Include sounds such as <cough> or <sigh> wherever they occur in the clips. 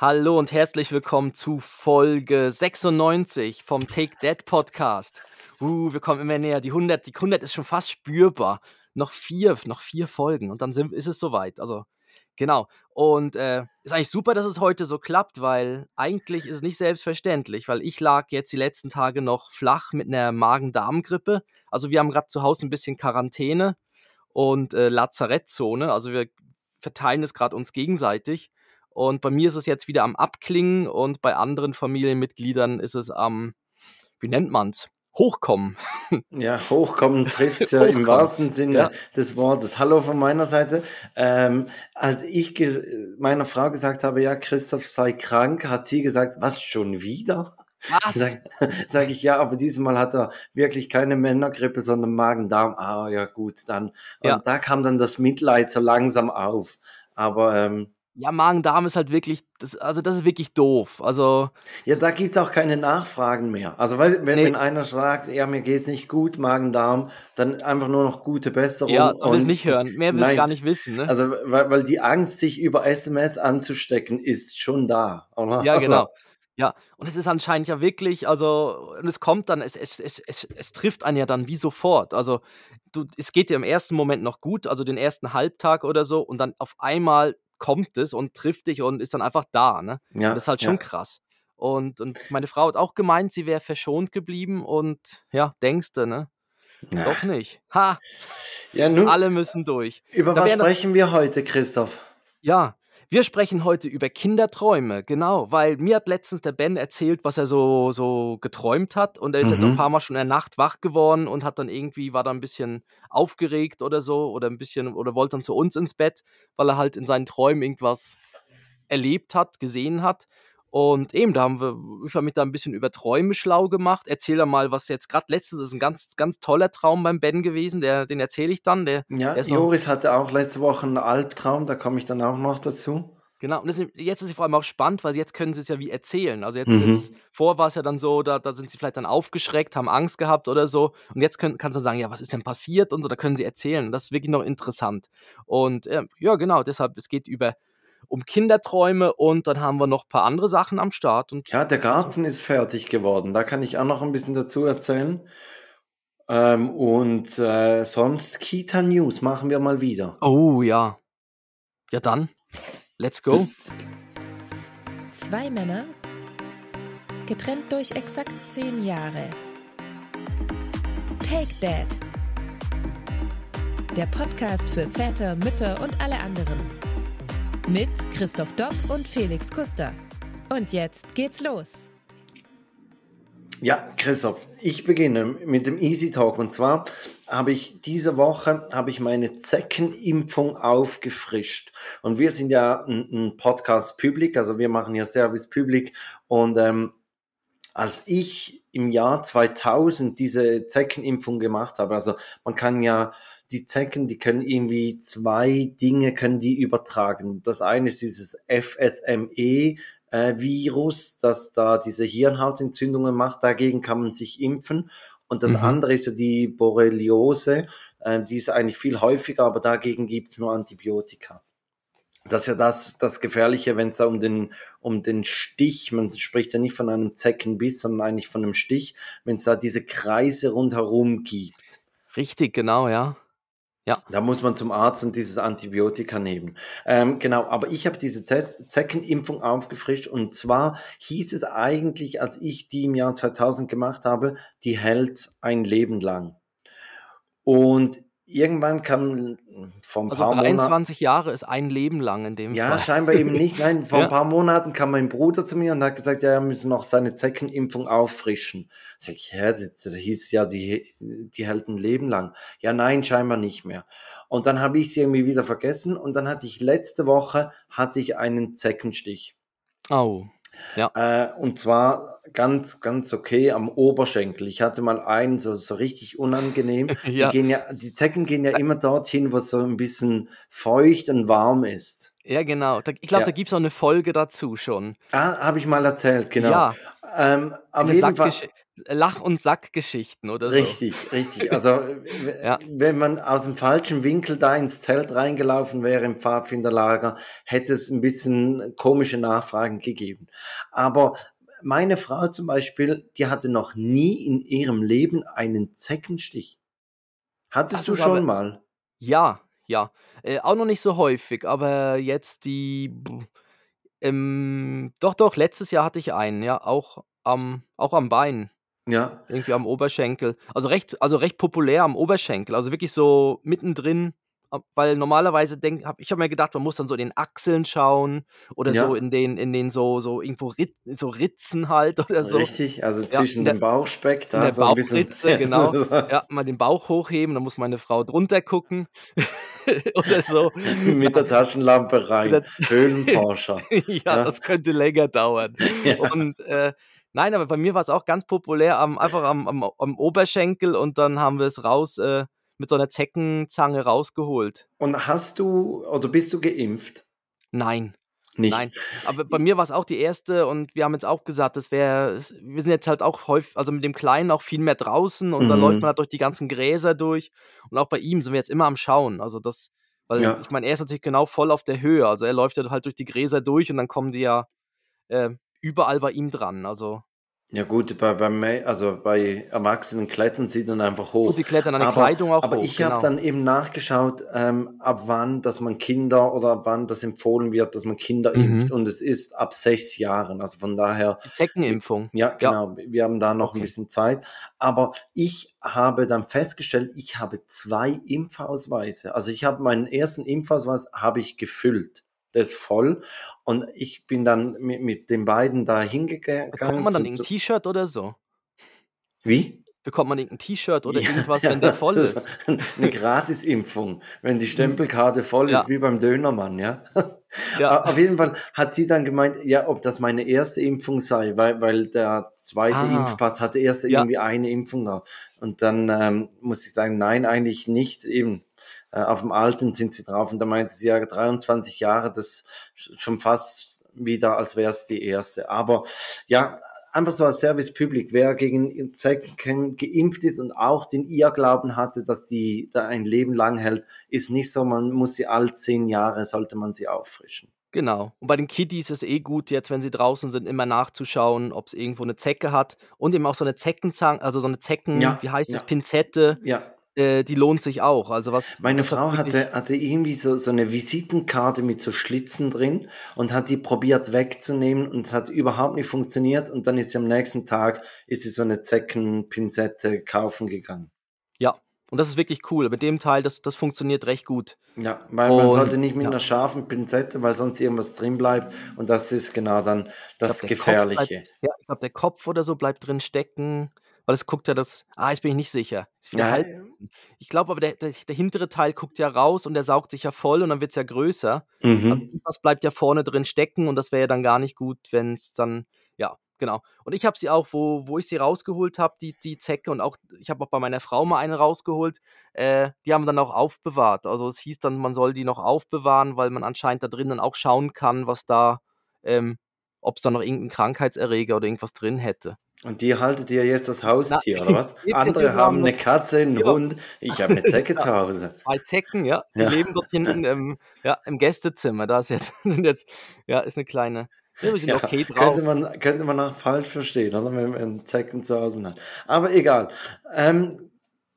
Hallo und herzlich willkommen zu Folge 96 vom Take That Podcast. Uh, wir kommen immer näher. Die 100, die 100 ist schon fast spürbar. Noch vier, noch vier Folgen und dann sind, ist es soweit. Also, genau. Und äh, ist eigentlich super, dass es heute so klappt, weil eigentlich ist es nicht selbstverständlich, weil ich lag jetzt die letzten Tage noch flach mit einer Magen-Darm-Grippe. Also, wir haben gerade zu Hause ein bisschen Quarantäne und äh, Lazarettzone. Also, wir verteilen es gerade uns gegenseitig. Und bei mir ist es jetzt wieder am Abklingen und bei anderen Familienmitgliedern ist es am, wie nennt man es? Hochkommen. <laughs> Ja, hochkommen trifft es ja hochkommen. im wahrsten Sinne ja. des Wortes. Hallo von meiner Seite. Ähm, als ich meiner Frau gesagt habe, ja, Christoph sei krank, hat sie gesagt, was schon wieder? Was? Sag, <laughs> sag ich, ja, aber diesmal hat er wirklich keine Männergrippe, sondern Magen-Darm. Ah, ja, gut, dann. Und ja. da kam dann das Mitleid so langsam auf. Aber ähm, ja, Magen-Darm ist halt wirklich, das, also das ist wirklich doof. Also ja, da gibt es auch keine Nachfragen mehr. Also wenn, nee. wenn einer sagt, ja, mir geht es nicht gut, Magen-Darm, dann einfach nur noch gute Besserung. Ja, will es nicht hören. Mehr will es gar nicht wissen. Ne? Also weil, weil die Angst, sich über SMS anzustecken, ist schon da. Oder? Ja, <laughs> genau. Ja, und es ist anscheinend ja wirklich, also, und es kommt dann, es, es, es, es, es trifft einen ja dann wie sofort. Also, du, es geht dir im ersten Moment noch gut, also den ersten Halbtag oder so, und dann auf einmal kommt es und trifft dich und ist dann einfach da. Ne? Ja, das ist halt schon ja. krass. Und, und meine Frau hat auch gemeint, sie wäre verschont geblieben und ja, denkst du, ne? Ja. Doch nicht. Ha! Ja, nun, Alle müssen durch. Über da was sprechen wir heute, Christoph? Ja, wir sprechen heute über Kinderträume, genau, weil mir hat letztens der Ben erzählt, was er so, so geträumt hat und er ist mhm. jetzt ein paar Mal schon in der Nacht wach geworden und hat dann irgendwie, war da ein bisschen aufgeregt oder so oder ein bisschen, oder wollte dann zu uns ins Bett, weil er halt in seinen Träumen irgendwas erlebt hat, gesehen hat. Und eben, da haben wir, ich habe mich da ein bisschen über Träume schlau gemacht. Erzähl da mal, was jetzt gerade letztes ist ein ganz, ganz toller Traum beim Ben gewesen, der, den erzähle ich dann. Der, ja, der Joris hatte auch letzte Woche einen Albtraum, da komme ich dann auch noch dazu. Genau, und ist, jetzt ist es vor allem auch spannend, weil jetzt können sie es ja wie erzählen. Also jetzt, mhm. jetzt vor war es ja dann so, da, da sind sie vielleicht dann aufgeschreckt, haben Angst gehabt oder so. Und jetzt können, kannst du sagen, ja, was ist denn passiert und so, da können sie erzählen. Und das ist wirklich noch interessant. Und äh, ja, genau, deshalb, es geht über um Kinderträume und dann haben wir noch ein paar andere Sachen am Start. Und ja, der Garten ist fertig geworden. Da kann ich auch noch ein bisschen dazu erzählen. Ähm, und äh, sonst Kita News machen wir mal wieder. Oh ja. Ja dann, let's go. Zwei Männer, getrennt durch exakt zehn Jahre. Take Dad. Der Podcast für Väter, Mütter und alle anderen. Mit Christoph Dopp und Felix Kuster. Und jetzt geht's los. Ja, Christoph, ich beginne mit dem Easy Talk. Und zwar habe ich diese Woche habe ich meine Zeckenimpfung aufgefrischt. Und wir sind ja ein, ein Podcast Public, also wir machen ja Service Public. Und ähm, als ich im Jahr 2000 diese Zeckenimpfung gemacht habe, also man kann ja die Zecken, die können irgendwie zwei Dinge können die übertragen. Das eine ist dieses FSME, Virus, das da diese Hirnhautentzündungen macht. Dagegen kann man sich impfen. Und das mhm. andere ist ja die Borreliose. Äh, die ist eigentlich viel häufiger, aber dagegen gibt es nur Antibiotika. Das ist ja das, das Gefährliche, wenn es da um den, um den Stich, man spricht ja nicht von einem Zeckenbiss, sondern eigentlich von einem Stich, wenn es da diese Kreise rundherum gibt. Richtig, genau, ja. Ja. Da muss man zum Arzt und dieses Antibiotika nehmen. Ähm, genau, aber ich habe diese Zeckenimpfung aufgefrischt und zwar hieß es eigentlich, als ich die im Jahr 2000 gemacht habe, die hält ein Leben lang. Und irgendwann kam vor ein also paar 23 Monaten, Jahre ist ein Leben lang in dem ja, Fall. Ja, scheinbar eben nicht. Nein, <laughs> vor ja. ein paar Monaten kam mein Bruder zu mir und hat gesagt, ja, er müsse noch seine Zeckenimpfung auffrischen. Sag ich, ja, das, das hieß ja, die, die hält ein Leben lang. Ja, nein, scheinbar nicht mehr. Und dann habe ich sie irgendwie wieder vergessen und dann hatte ich letzte Woche hatte ich einen Zeckenstich. Oh. Ja. Äh, und zwar ganz, ganz okay am Oberschenkel. Ich hatte mal einen, so, so richtig unangenehm. <laughs> ja. Die, gehen ja, die Zecken gehen ja immer dorthin, wo es so ein bisschen feucht und warm ist. Ja, genau. Ich glaube, Ja. da gibt es auch eine Folge dazu schon. Ah, habe ich mal erzählt, genau. Ja, Ähm, auf eine jeden Fall. Lach- und Sackgeschichten oder so. Richtig, richtig. Also, w- Ja. wenn man aus dem falschen Winkel da ins Zelt reingelaufen wäre im Pfadfinderlager, hätte es ein bisschen komische Nachfragen gegeben. Aber meine Frau zum Beispiel, die hatte noch nie in ihrem Leben einen Zeckenstich. Hattest Das du schon aber- mal? Ja, ja. Äh, auch noch nicht so häufig, aber jetzt die. Ähm, doch, doch, letztes Jahr hatte ich einen, ja, auch am, auch am Bein, Ja. irgendwie am Oberschenkel. Also recht, also recht populär am Oberschenkel, also wirklich so mittendrin, weil normalerweise denk, hab, ich habe mir gedacht, man muss dann so in den Achseln schauen oder Ja. so in den, in den so, so irgendwo Rit, so Ritzen halt <laughs> oder so. Richtig, also Ja, zwischen der- dem Bauchspeck da in der so. Bauchritze, <laughs> genau. <laughs> Ja, mal den Bauch hochheben, dann muss meine Frau drunter gucken oder so. Mit der Taschenlampe rein. der- Höhlenforscher. ja, Ja. das könnte länger dauern. Ja. Und äh, nein, aber bei mir war es auch ganz populär, am, einfach am, am, am Oberschenkel und dann haben wir es raus äh, mit so einer Zeckenzange rausgeholt. Und hast du oder bist du geimpft? Nein, Nicht. nein. Aber bei mir war es auch die erste und wir haben jetzt auch gesagt, das wäre, wir sind jetzt halt auch häufig, also mit dem Kleinen auch viel mehr draußen und dann Mhm. läuft man halt durch die ganzen Gräser durch und auch bei ihm sind wir jetzt immer am Schauen. Also das, weil Ja. ich meine, er ist natürlich genau voll auf der Höhe. Also er läuft ja halt durch die Gräser durch und dann kommen die ja äh, überall bei ihm dran. Also Ja gut, bei, bei, also bei Erwachsenen klettern sie dann einfach hoch. und sie klettern an der aber Kleidung auch aber hoch. ich genau. habe dann eben nachgeschaut, ähm, ab wann, dass man Kinder oder ab wann das empfohlen wird, dass man Kinder Mhm. impft. Und es ist ab sechs Jahren. Also von daher, die Zeckenimpfung. ja, genau, wir haben da noch Okay. ein bisschen Zeit. Aber ich habe dann festgestellt, ich habe zwei Impfausweise. Also ich habe meinen ersten Impfausweis habe ich gefüllt. Ist voll. Und ich bin dann mit, mit den beiden da hingegangen. Bekommt man dann irgendein zu- T-Shirt oder so? Wie? Bekommt man irgendein T-Shirt oder Ja, irgendwas, wenn <laughs> der voll das ist? Eine Gratisimpfung, wenn die Stempelkarte voll Ja. ist, wie beim Dönermann, ja. Ja. Auf jeden Fall hat sie dann gemeint, ja, ob das meine erste Impfung sei, weil, weil der zweite Ah. Impfpass hatte erst irgendwie eine Impfung da. Und dann ähm, muss ich sagen, nein, eigentlich nicht. Eben äh, auf dem Alten sind sie drauf. Und da meinte sie ja 23 Jahre, das sch- schon fast wieder, als wäre es die erste. Aber ja, einfach so als Service Public, wer gegen Zecken geimpft ist und auch den Irrglauben hatte, dass die da ein Leben lang hält, ist nicht so, man muss sie all zehn Jahre, sollte man sie auffrischen. Genau. Und bei den Kiddies ist eh gut, jetzt, wenn sie draußen sind, immer nachzuschauen, ob es irgendwo eine Zecke hat. Und eben auch so eine Zeckenzange, also so eine Zecken, Ja, wie heißt es, ja. Pinzette, Ja, äh, die lohnt sich auch. Also was. meine hat Frau hatte, hatte irgendwie so, so eine Visitenkarte mit so Schlitzen drin und hat die probiert wegzunehmen und es hat überhaupt nicht funktioniert und dann ist sie am nächsten Tag, ist sie so eine Zeckenpinzette kaufen gegangen. Ja. Und das ist wirklich cool. Mit dem Teil, das, das funktioniert recht gut. Ja, weil man Und- sollte nicht mit ja. einer scharfen Pinzette, weil sonst irgendwas drin bleibt und das ist genau dann das glaub, Gefährliche. Bleibt, ja, ich glaube, der Kopf oder so bleibt drin stecken. Weil es guckt ja das. Ah, jetzt bin ich nicht sicher. Ist wieder Ja, halb, ich glaube aber, der, der, der hintere Teil guckt ja raus und der saugt sich ja voll und dann wird es ja größer. mhm. Also irgendwas bleibt ja vorne drin stecken und das wäre ja dann gar nicht gut, wenn es dann, ja, genau. Und ich habe sie auch, wo, wo ich sie rausgeholt habe, die, die Zecke und auch, ich habe auch bei meiner Frau mal eine rausgeholt, äh, die haben wir dann auch aufbewahrt. Also es hieß dann, man soll die noch aufbewahren, weil man anscheinend da drin dann auch schauen kann, was da, ähm, ob es da noch irgendeinen Krankheitserreger oder irgendwas drin hätte. Und die haltet ihr jetzt als Haustier, oder was? <laughs> Andere haben eine Katze, einen Ja. Hund. Ich habe eine Zecke <laughs> Ja. zu Hause. Zwei Zecken, ja, die Ja. leben dort hinten im, ja, im Gästezimmer. Da ist jetzt, <laughs> sind jetzt, ja, ist eine kleine, ja, wir sind Ja, okay drauf. könnte, man, könnte man auch falsch verstehen, oder? Wenn man einen Zecken zu Hause hat. Aber egal. Ähm,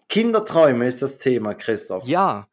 Kinderträume ist das Thema, Christoph. Ja,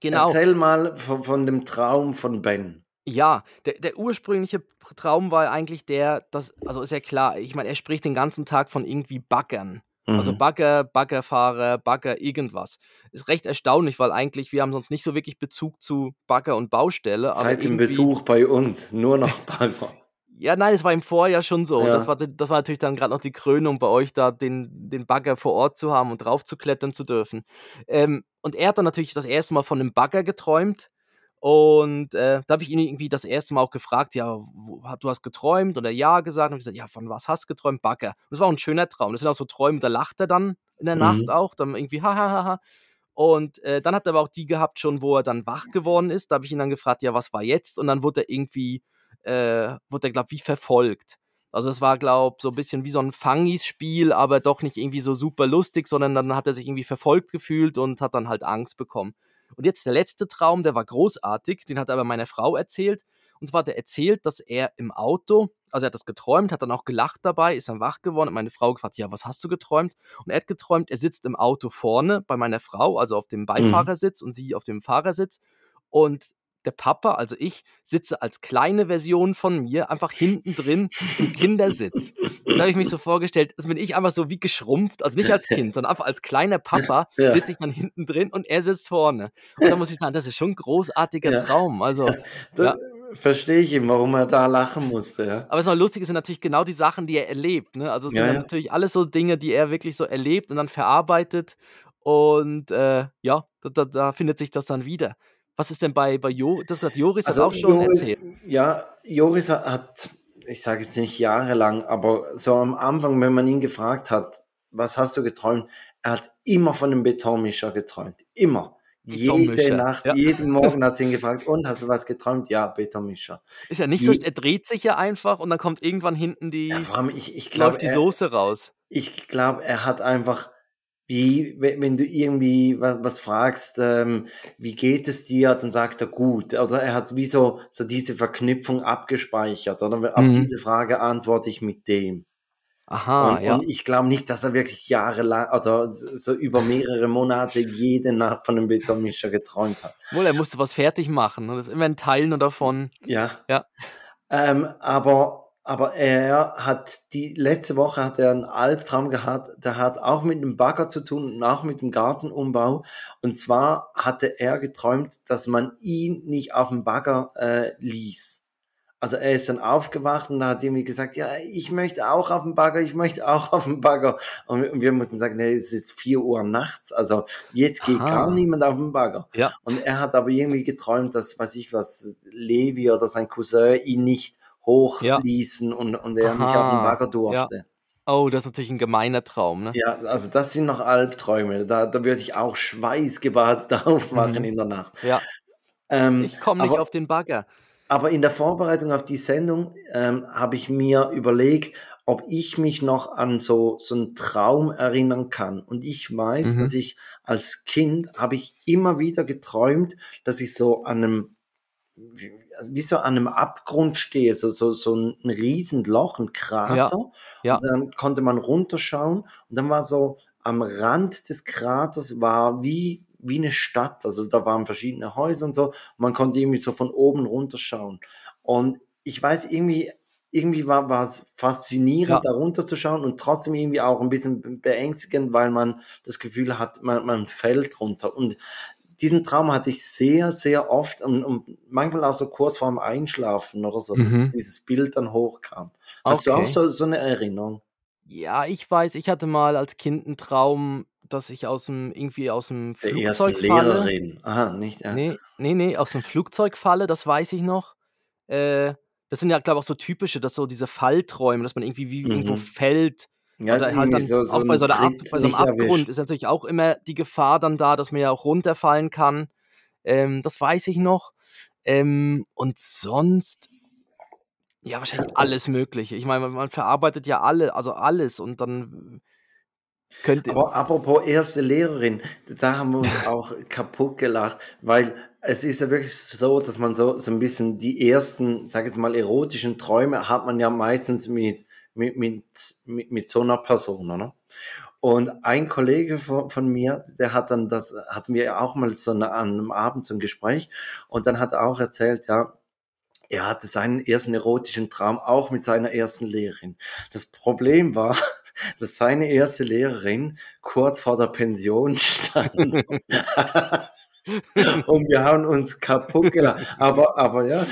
genau. Erzähl mal von, von dem Traum von Ben. Ja, der, der ursprüngliche Traum war eigentlich der, dass, also ist ja klar, ich meine, er spricht den ganzen Tag von irgendwie Baggern. Also Mhm. Bagger, Baggerfahrer, Bagger, irgendwas. Ist recht erstaunlich, weil eigentlich wir haben sonst nicht so wirklich Bezug zu Bagger und Baustelle. Seit dem Besuch bei uns, nur noch <laughs> Bagger. Ja, nein, es war im Vorjahr schon so. Und Ja. Das, war, das war natürlich dann gerade noch die Krönung bei euch, da den, den Bagger vor Ort zu haben und drauf zu klettern zu dürfen. Ähm, und er hat dann natürlich das erste Mal von einem Bagger geträumt. Und äh, da habe ich ihn irgendwie das erste Mal auch gefragt, ja, wo, du hast geträumt? Und er ja gesagt. Und ich gesagt, ja, von was hast du geträumt? Bagger. Und das war auch ein schöner Traum. Das sind auch so Träume, da lacht er dann in der Mhm. Nacht auch, dann irgendwie ha, ha, ha, ha. Und äh, dann hat er aber auch die gehabt schon, wo er dann wach geworden ist. Da habe ich ihn dann gefragt, ja, was war jetzt? Und dann wurde er irgendwie, äh, wurde er, glaube ich, wie verfolgt. Also es war, glaube ich, so ein bisschen wie so ein Fangis-Spiel, aber doch nicht irgendwie so super lustig, sondern dann hat er sich irgendwie verfolgt gefühlt und hat dann halt Angst bekommen. Und jetzt der letzte Traum, der war großartig, den hat er aber meiner Frau erzählt. Und zwar hat er erzählt, dass er im Auto, also er hat das geträumt, hat dann auch gelacht dabei, ist dann wach geworden und meine Frau gefragt, ja, was hast du geträumt? Und er hat geträumt, er sitzt im Auto vorne bei meiner Frau, also auf dem mhm. Beifahrersitz mhm. und sie auf dem Fahrersitz. Und der Papa, also ich, sitze als kleine Version von mir einfach hinten drin im Kindersitz. Da habe ich mich so <laughs> vorgestellt, das bin ich einfach so wie geschrumpft, also nicht als Kind, sondern einfach als kleiner Papa ja. sitze ich dann hinten drin und er sitzt vorne. Und da muss ich sagen, das ist schon ein großartiger ja. Traum. Also, ja verstehe ich ihn, warum er da lachen musste. Ja. Aber es ist noch lustig, sind natürlich genau die Sachen, die er erlebt. Ne? Also es ja, sind ja. natürlich alles so Dinge, die er wirklich so erlebt und dann verarbeitet. Und äh, ja, da, da, da, findet sich das dann wieder. Was ist denn bei, bei Joris? Das hat Joris also, auch schon Joris, erzählt. Ja, Joris hat, ich sage jetzt nicht jahrelang, aber so am Anfang, wenn man ihn gefragt hat, was hast du geträumt, er hat immer von einem Betonmischer geträumt. Immer. Jede Nacht, ja. jeden <laughs> Morgen hat sie ihn gefragt, und hast du was geträumt? Ja, Betonmischer. Ist ja nicht so, er dreht sich ja einfach und dann kommt irgendwann hinten die, ja, allem ich, ich glaub, die Soße raus. Ich glaube, er hat einfach, wie, wenn du irgendwie was, fragst, ähm, wie geht es dir, dann sagt er gut. Oder er hat wie so, so diese Verknüpfung abgespeichert. Oder mhm. auf diese Frage antworte ich mit dem. Aha, und, ja. Und ich glaube nicht, dass er wirklich jahrelang, also so über mehrere Monate jede Nacht von einem Betonmischer geträumt hat. Wohl, er musste was fertig machen und das ist immer ein Teil nur davon. Ja. Ja. Ähm, aber, aber er hat die letzte Woche hat er einen Albtraum gehabt, der hat auch mit dem Bagger zu tun und auch mit dem Gartenumbau. Und zwar hatte er geträumt, dass man ihn nicht auf dem Bagger äh, ließ also er ist dann aufgewacht und hat irgendwie gesagt, ja, ich möchte auch auf dem Bagger, ich möchte auch auf dem Bagger. Und wir mussten sagen, nee, es ist vier Uhr nachts, also jetzt geht Aha. gar niemand auf den Bagger. Ja. Und er hat aber irgendwie geträumt, dass, weiß ich was, Levi oder sein Cousin ihn nicht hochließen ja. und, und er Aha. nicht auf den Bagger durfte. Ja. Oh, das ist natürlich ein gemeiner Traum, ne? Ja, also das sind noch Albträume. Da, da würde ich auch schweißgebadet <laughs> aufwachen mhm. in der Nacht. Ja. Ähm, ich komme nicht auf den Bagger. Aber in der Vorbereitung auf die Sendung ähm, habe ich mir überlegt, ob ich mich noch an so, so einen Traum erinnern kann. Und ich weiß, mhm. dass ich als Kind habe ich immer wieder geträumt, dass ich so an einem, wie so an einem Abgrund stehe, so, so, so ein Riesenloch, ein Krater. Ja. Ja. Und dann konnte man runterschauen und dann war so am Rand des Kraters war wie wie eine Stadt. Also da waren verschiedene Häuser und so. Und man konnte irgendwie so von oben runter schauen. Und ich weiß, irgendwie, irgendwie war, war es faszinierend, ja. da runter zu schauen und trotzdem irgendwie auch ein bisschen beängstigend, weil man das Gefühl hat, man, man fällt runter. Und diesen Traum hatte ich sehr, sehr oft und, und manchmal auch so kurz vorm Einschlafen oder so, mhm. dass dieses Bild dann hochkam. Hast okay. du auch so, so eine Erinnerung? Ja, ich weiß, ich hatte mal als Kind einen Traum, dass ich aus dem irgendwie aus dem Der Flugzeug falle. Lehrerin. Aha, nicht, ja. Nee, nee, ne, aus dem Flugzeug falle, das weiß ich noch. Äh, das sind ja, glaube ich, auch so typische, dass so diese Fallträume, dass man irgendwie wie irgendwo mhm. fällt Ja, oder halt dann so so auch bei so 'ner Ab bei so einem Abgrund erwischt. ist natürlich auch immer die Gefahr dann da, dass man ja auch runterfallen kann. Ähm, das weiß ich noch. Ähm, und sonst ja, wahrscheinlich alles Mögliche. Ich meine, man man verarbeitet ja alle also alles und dann könnte Aber apropos erste Lehrerin, da haben wir uns <laughs> auch kaputt gelacht, weil es ist ja wirklich so, dass man so, so ein bisschen die ersten, sag ich jetzt mal, erotischen Träume hat man ja meistens mit, mit, mit, mit, mit so einer Person, oder? Und ein Kollege von, von, mir, der hat dann das, hatten wir auch mal so eine, an einem Abend so ein Gespräch und dann hat er auch erzählt, ja, er hatte seinen ersten erotischen Traum auch mit seiner ersten Lehrerin. Das Problem war, <laughs> dass seine erste Lehrerin kurz vor der Pension <laughs> stand. <laughs> Und wir haben uns kaputt gelacht. Aber, aber ja.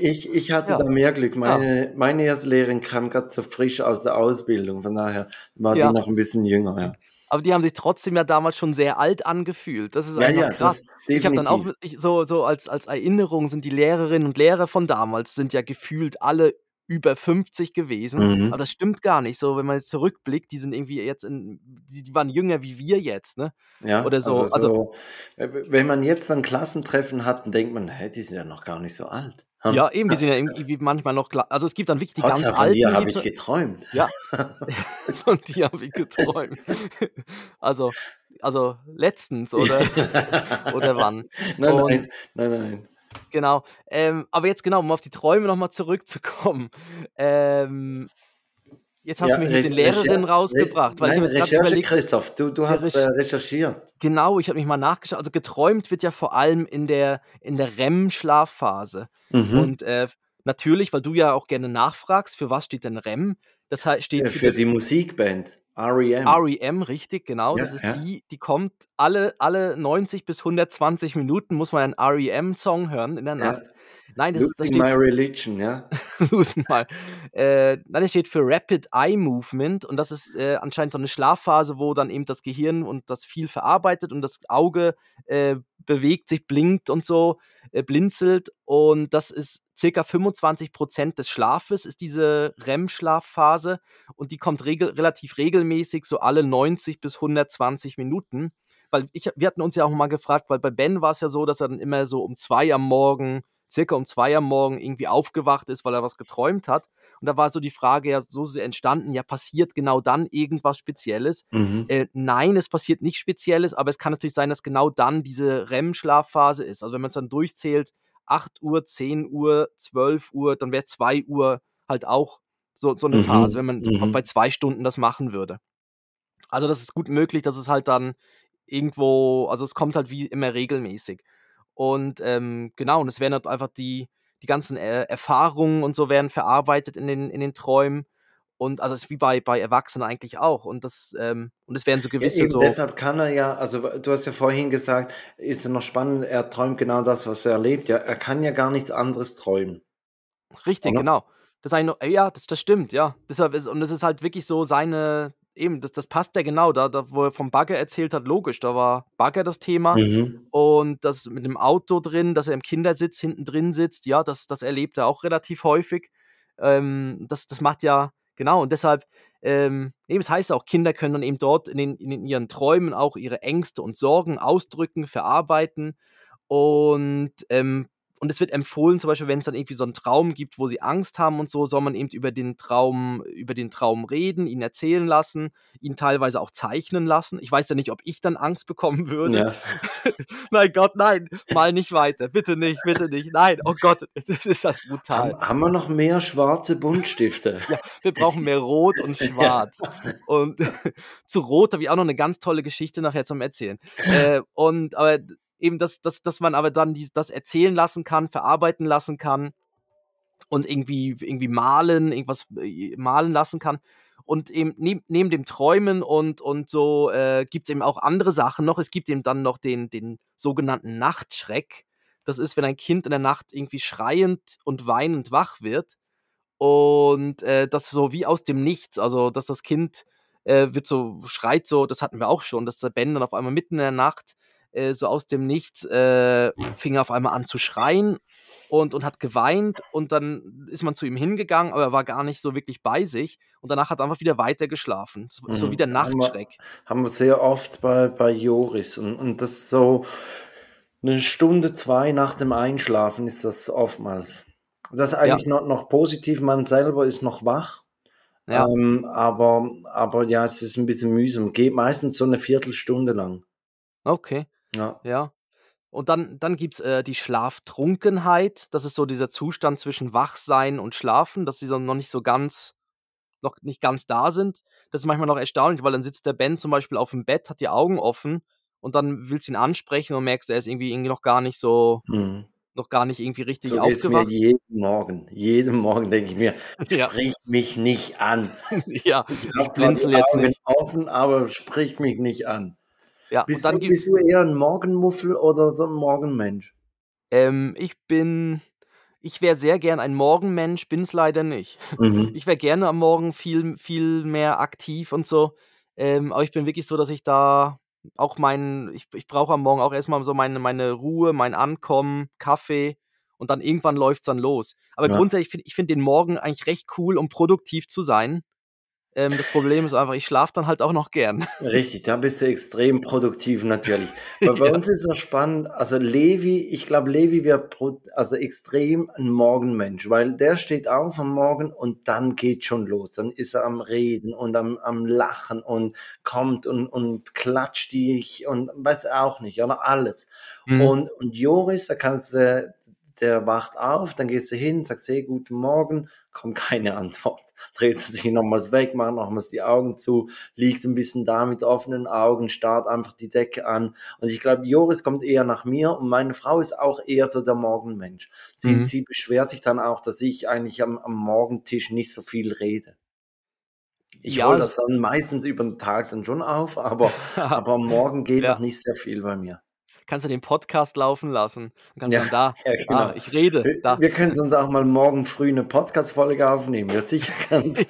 Ich, ich hatte ja. da mehr Glück. Meine, ja. meine erste Lehrerin kam gerade so frisch aus der Ausbildung. Von daher war ja. die noch ein bisschen jünger. Ja. Aber die haben sich trotzdem ja damals schon sehr alt angefühlt. Das ist einfach krass. ich habe dann auch ich, so, so als, als Erinnerung sind die Lehrerinnen und Lehrer von damals sind ja gefühlt alle über 50 gewesen. Mhm. Aber das stimmt gar nicht so, wenn man jetzt zurückblickt, die sind irgendwie jetzt in die die waren jünger wie wir jetzt, ne? Ja, Oder so. also Also so, äh, wenn man jetzt ein Klassentreffen hat, dann denkt man: „Hä, die sind ja noch gar nicht so alt.“ Hm. ja, eben, die sind ja <laughs> irgendwie manchmal noch kla also, es gibt dann wirklich die ganz Hossa, dir alten habe ich geträumt. Ja, <laughs> von dir habe ich geträumt. <laughs> Also also letztens oder oder wann? Nein, Und nein, nein, nein. Genau. Ähm, aber jetzt genau, um auf die Träume noch mal zurückzukommen. Ähm, jetzt hast Ja, du mich mit den Lehrerinnen Re rausgebracht, weil ich nein, grad Recherche, überlegt Christoph. Du du hast, äh, recherchiert. genau, ich habe mich mal nachgeschaut. Also, geträumt wird ja vor allem in der in der REM-Schlafphase. Mhm. Und, äh, natürlich, weil du ja auch gerne nachfragst, für was steht denn REM? Das steht Äh, für für das die Musikband REM. REM, richtig, genau. Das Ja, ist ja. die die kommt alle alle 90 bis 120 Minuten muss man einen REM-Song hören in der Ja. Nacht. Nein, das ist das Losing steht my religion, ja? <laughs> Losing my äh, nein, das steht für Rapid Eye Movement und das ist, äh, anscheinend so 'ne Schlafphase, wo dann eben das Gehirn und das viel verarbeitet und das Auge, äh, bewegt sich, blinkt und so, äh, blinzelt und das ist circa 25% des Schlafes ist diese REM-Schlafphase und die kommt regel relativ regelmäßig so alle 90 bis 120 Minuten. Weil ich wir hatten uns ja auch mal gefragt, weil bei Ben war's ja so, dass er dann immer so um 2 am Morgen circa um 2 am Morgen irgendwie aufgewacht ist, weil er was geträumt hat. Und da war so die Frage ja, so ist es entstanden, ja, passiert genau dann irgendwas Spezielles? Mhm. Äh, nein, es passiert nichts Spezielles, aber es kann natürlich sein, dass genau dann diese REM-Schlafphase ist. Also, wenn man's dann durchzählt, 8:00, 10:00, 12:00, dann wäre 2:00 halt auch so so 'ne Phase, wenn Mhm, man v bei mhm. 2 Stunden das machen würde. Also, das ist gut möglich, dass es halt dann irgendwo also, es kommt halt wie immer regelmäßig. Und, ähm, genau, und es werden halt einfach die die ganzen, äh, Erfahrungen und so werden verarbeitet in den in den Träumen. Und also, es ist wie bei bei Erwachsenen eigentlich auch. Und das, ähm und es werden so Ja, gewisse eben so deshalb kann er ja also, du hast ja vorhin gesagt, ist ja noch spannend, er träumt genau das, was er erlebt. Ja, er kann ja gar nichts anderes träumen. Richtig, Oder? genau. Das ich nur ja, das das stimmt, ja. Deshalb ist und es ist halt wirklich so seine eben, das das passt ja genau, da da wo er vom Bagger erzählt hat, logisch, da war Bagger das Thema Mhm. und das mit dem Auto drin, dass er im Kindersitz hinten drin sitzt, ja, das das erlebt er auch relativ häufig. Ähm, das das macht ja genau, und deshalb, ähm eben, es heißt auch, Kinder können dann eben dort in den in ihren Träumen auch ihre Ängste und Sorgen ausdrücken, verarbeiten. Und, ähm und es wird empfohlen, zum Beispiel, wenn's dann irgendwie so 'n Traum gibt, wo sie Angst haben und so, soll man eben über den Traum über den Traum reden, ihn erzählen lassen, ihn teilweise auch zeichnen lassen. Ich weiß ja nicht, ob ich dann Angst bekommen würde. Ja. <laughs> Nein, Gott, nein, mal nicht weiter. Bitte nicht, bitte nicht. Nein, oh Gott, <laughs> das ist das brutal. Haben haben wir noch mehr schwarze Buntstifte? <laughs> Ja, wir brauchen mehr Rot und Schwarz. Und zu Rot habe ich auch noch 'ne ganz tolle Geschichte nachher zum Erzählen. Äh, und aber eben, dass dass dass man aber dann dies das erzählen lassen kann, verarbeiten lassen kann und irgendwie irgendwie malen, irgendwas, äh, malen lassen kann. Und eben neb neben dem Träumen und und so, äh, gibt's eben auch andere Sachen noch. Es gibt eben dann noch den den sogenannten Nachtschreck. Das ist, wenn ein Kind in der Nacht irgendwie schreiend und weinend wach wird und, äh, das so wie aus dem Nichts also, dass das Kind, äh, wird so schreit so das hatten wir auch schon, dass der Ben dann auf einmal mitten in der Nacht, äh, so aus dem Nichts, äh, fing er auf einmal an zu schreien und und hat geweint und dann ist man zu ihm hingegangen, aber er war gar nicht so wirklich bei sich und danach hat er einfach wieder weiter geschlafen. So so wie Mhm. der Haben wir Nachtschreck. haben wir sehr oft bei bei Joris und und das so 'ne Stunde, 2 nach dem Einschlafen ist das oftmals. Das ist Ja. eigentlich noch noch positiv, man selber ist noch wach, Ja. ähm, aber aber ja, es ist 'n bisschen mühsam. Geht meistens so 'ne Viertelstunde lang. Okay. Ja. Ja. Und dann dann gibt's, äh, die Schlaftrunkenheit. Das ist so dieser Zustand zwischen Wachsein und Schlafen, dass sie so noch nicht so ganz noch nicht ganz da sind. Das ist manchmal noch erstaunlich, weil dann sitzt der Ben zum Beispiel aufm Bett, hat die Augen offen und dann willst du ihn ansprechen und merkst, er ist irgendwie irgendwie noch gar nicht so Mhm. noch gar nicht irgendwie richtig So geht's mir aufgewacht. jeden Morgen. Jeden Morgen denke ich mir: <laughs> Ja. „Sprich mich nicht an. <laughs> Ja, Ich ich blinzel jetzt Augen nicht.“ offen, aber sprich mich nicht an.“ Ja, und Bist dann du bist du eher 'n Morgenmuffel oder so 'n Morgenmensch? Ähm, ich bin ich wäre sehr gern ein Morgenmensch, bin's leider nicht. Mhm. Ich wäre gerne am Morgen viel viel mehr aktiv und so, ähm, aber ich bin wirklich so, dass ich da auch mein ich ich brauche am Morgen auch erst mal so meine meine Ruhe, mein Ankommen, Kaffee und dann irgendwann läuft es dann los. Aber Ja. grundsätzlich finde ich find den Morgen eigentlich recht cool, um produktiv zu sein. Ähm, das Problem ist einfach, ich schlafe dann halt auch noch gern. Richtig, da bist du extrem produktiv natürlich. <laughs> Weil bei Ja. uns ist so spannend, also Levi, ich glaube, Levi wird pro, also extrem ein Morgenmensch, weil der steht auf am Morgen und dann geht schon los. Dann ist er am Reden und am, am Lachen und kommt und, und klatscht dich und weiß auch nicht, oder alles. Mhm. Und, und Joris, da kannst du, der wacht auf, dann gehst du hin, sagst, hey, guten Morgen, kommt keine Antwort. Dreht er sich nochmals weg, macht nochmals die Augen zu, liegt ein bisschen da mit offenen Augen, starrt einfach die Decke an. Und ich glaube, Joris kommt eher nach mir und meine Frau ist auch eher so der Morgenmensch. Sie, Mhm. sie beschwert sich dann auch, dass ich eigentlich am, am Morgentisch nicht so viel rede. Ich Ja, hole das dann meistens über den Tag dann schon auf, aber, <laughs> aber am Morgen geht Ja. noch nicht sehr viel bei mir. Kannst du den Podcast laufen lassen. Und kannst Ja, dann da, <laughs> ja, genau. ah, ich rede, Wir, da. wir können uns auch mal morgen früh eine Podcast-Folge aufnehmen. Wird sicher <laughs> ganz.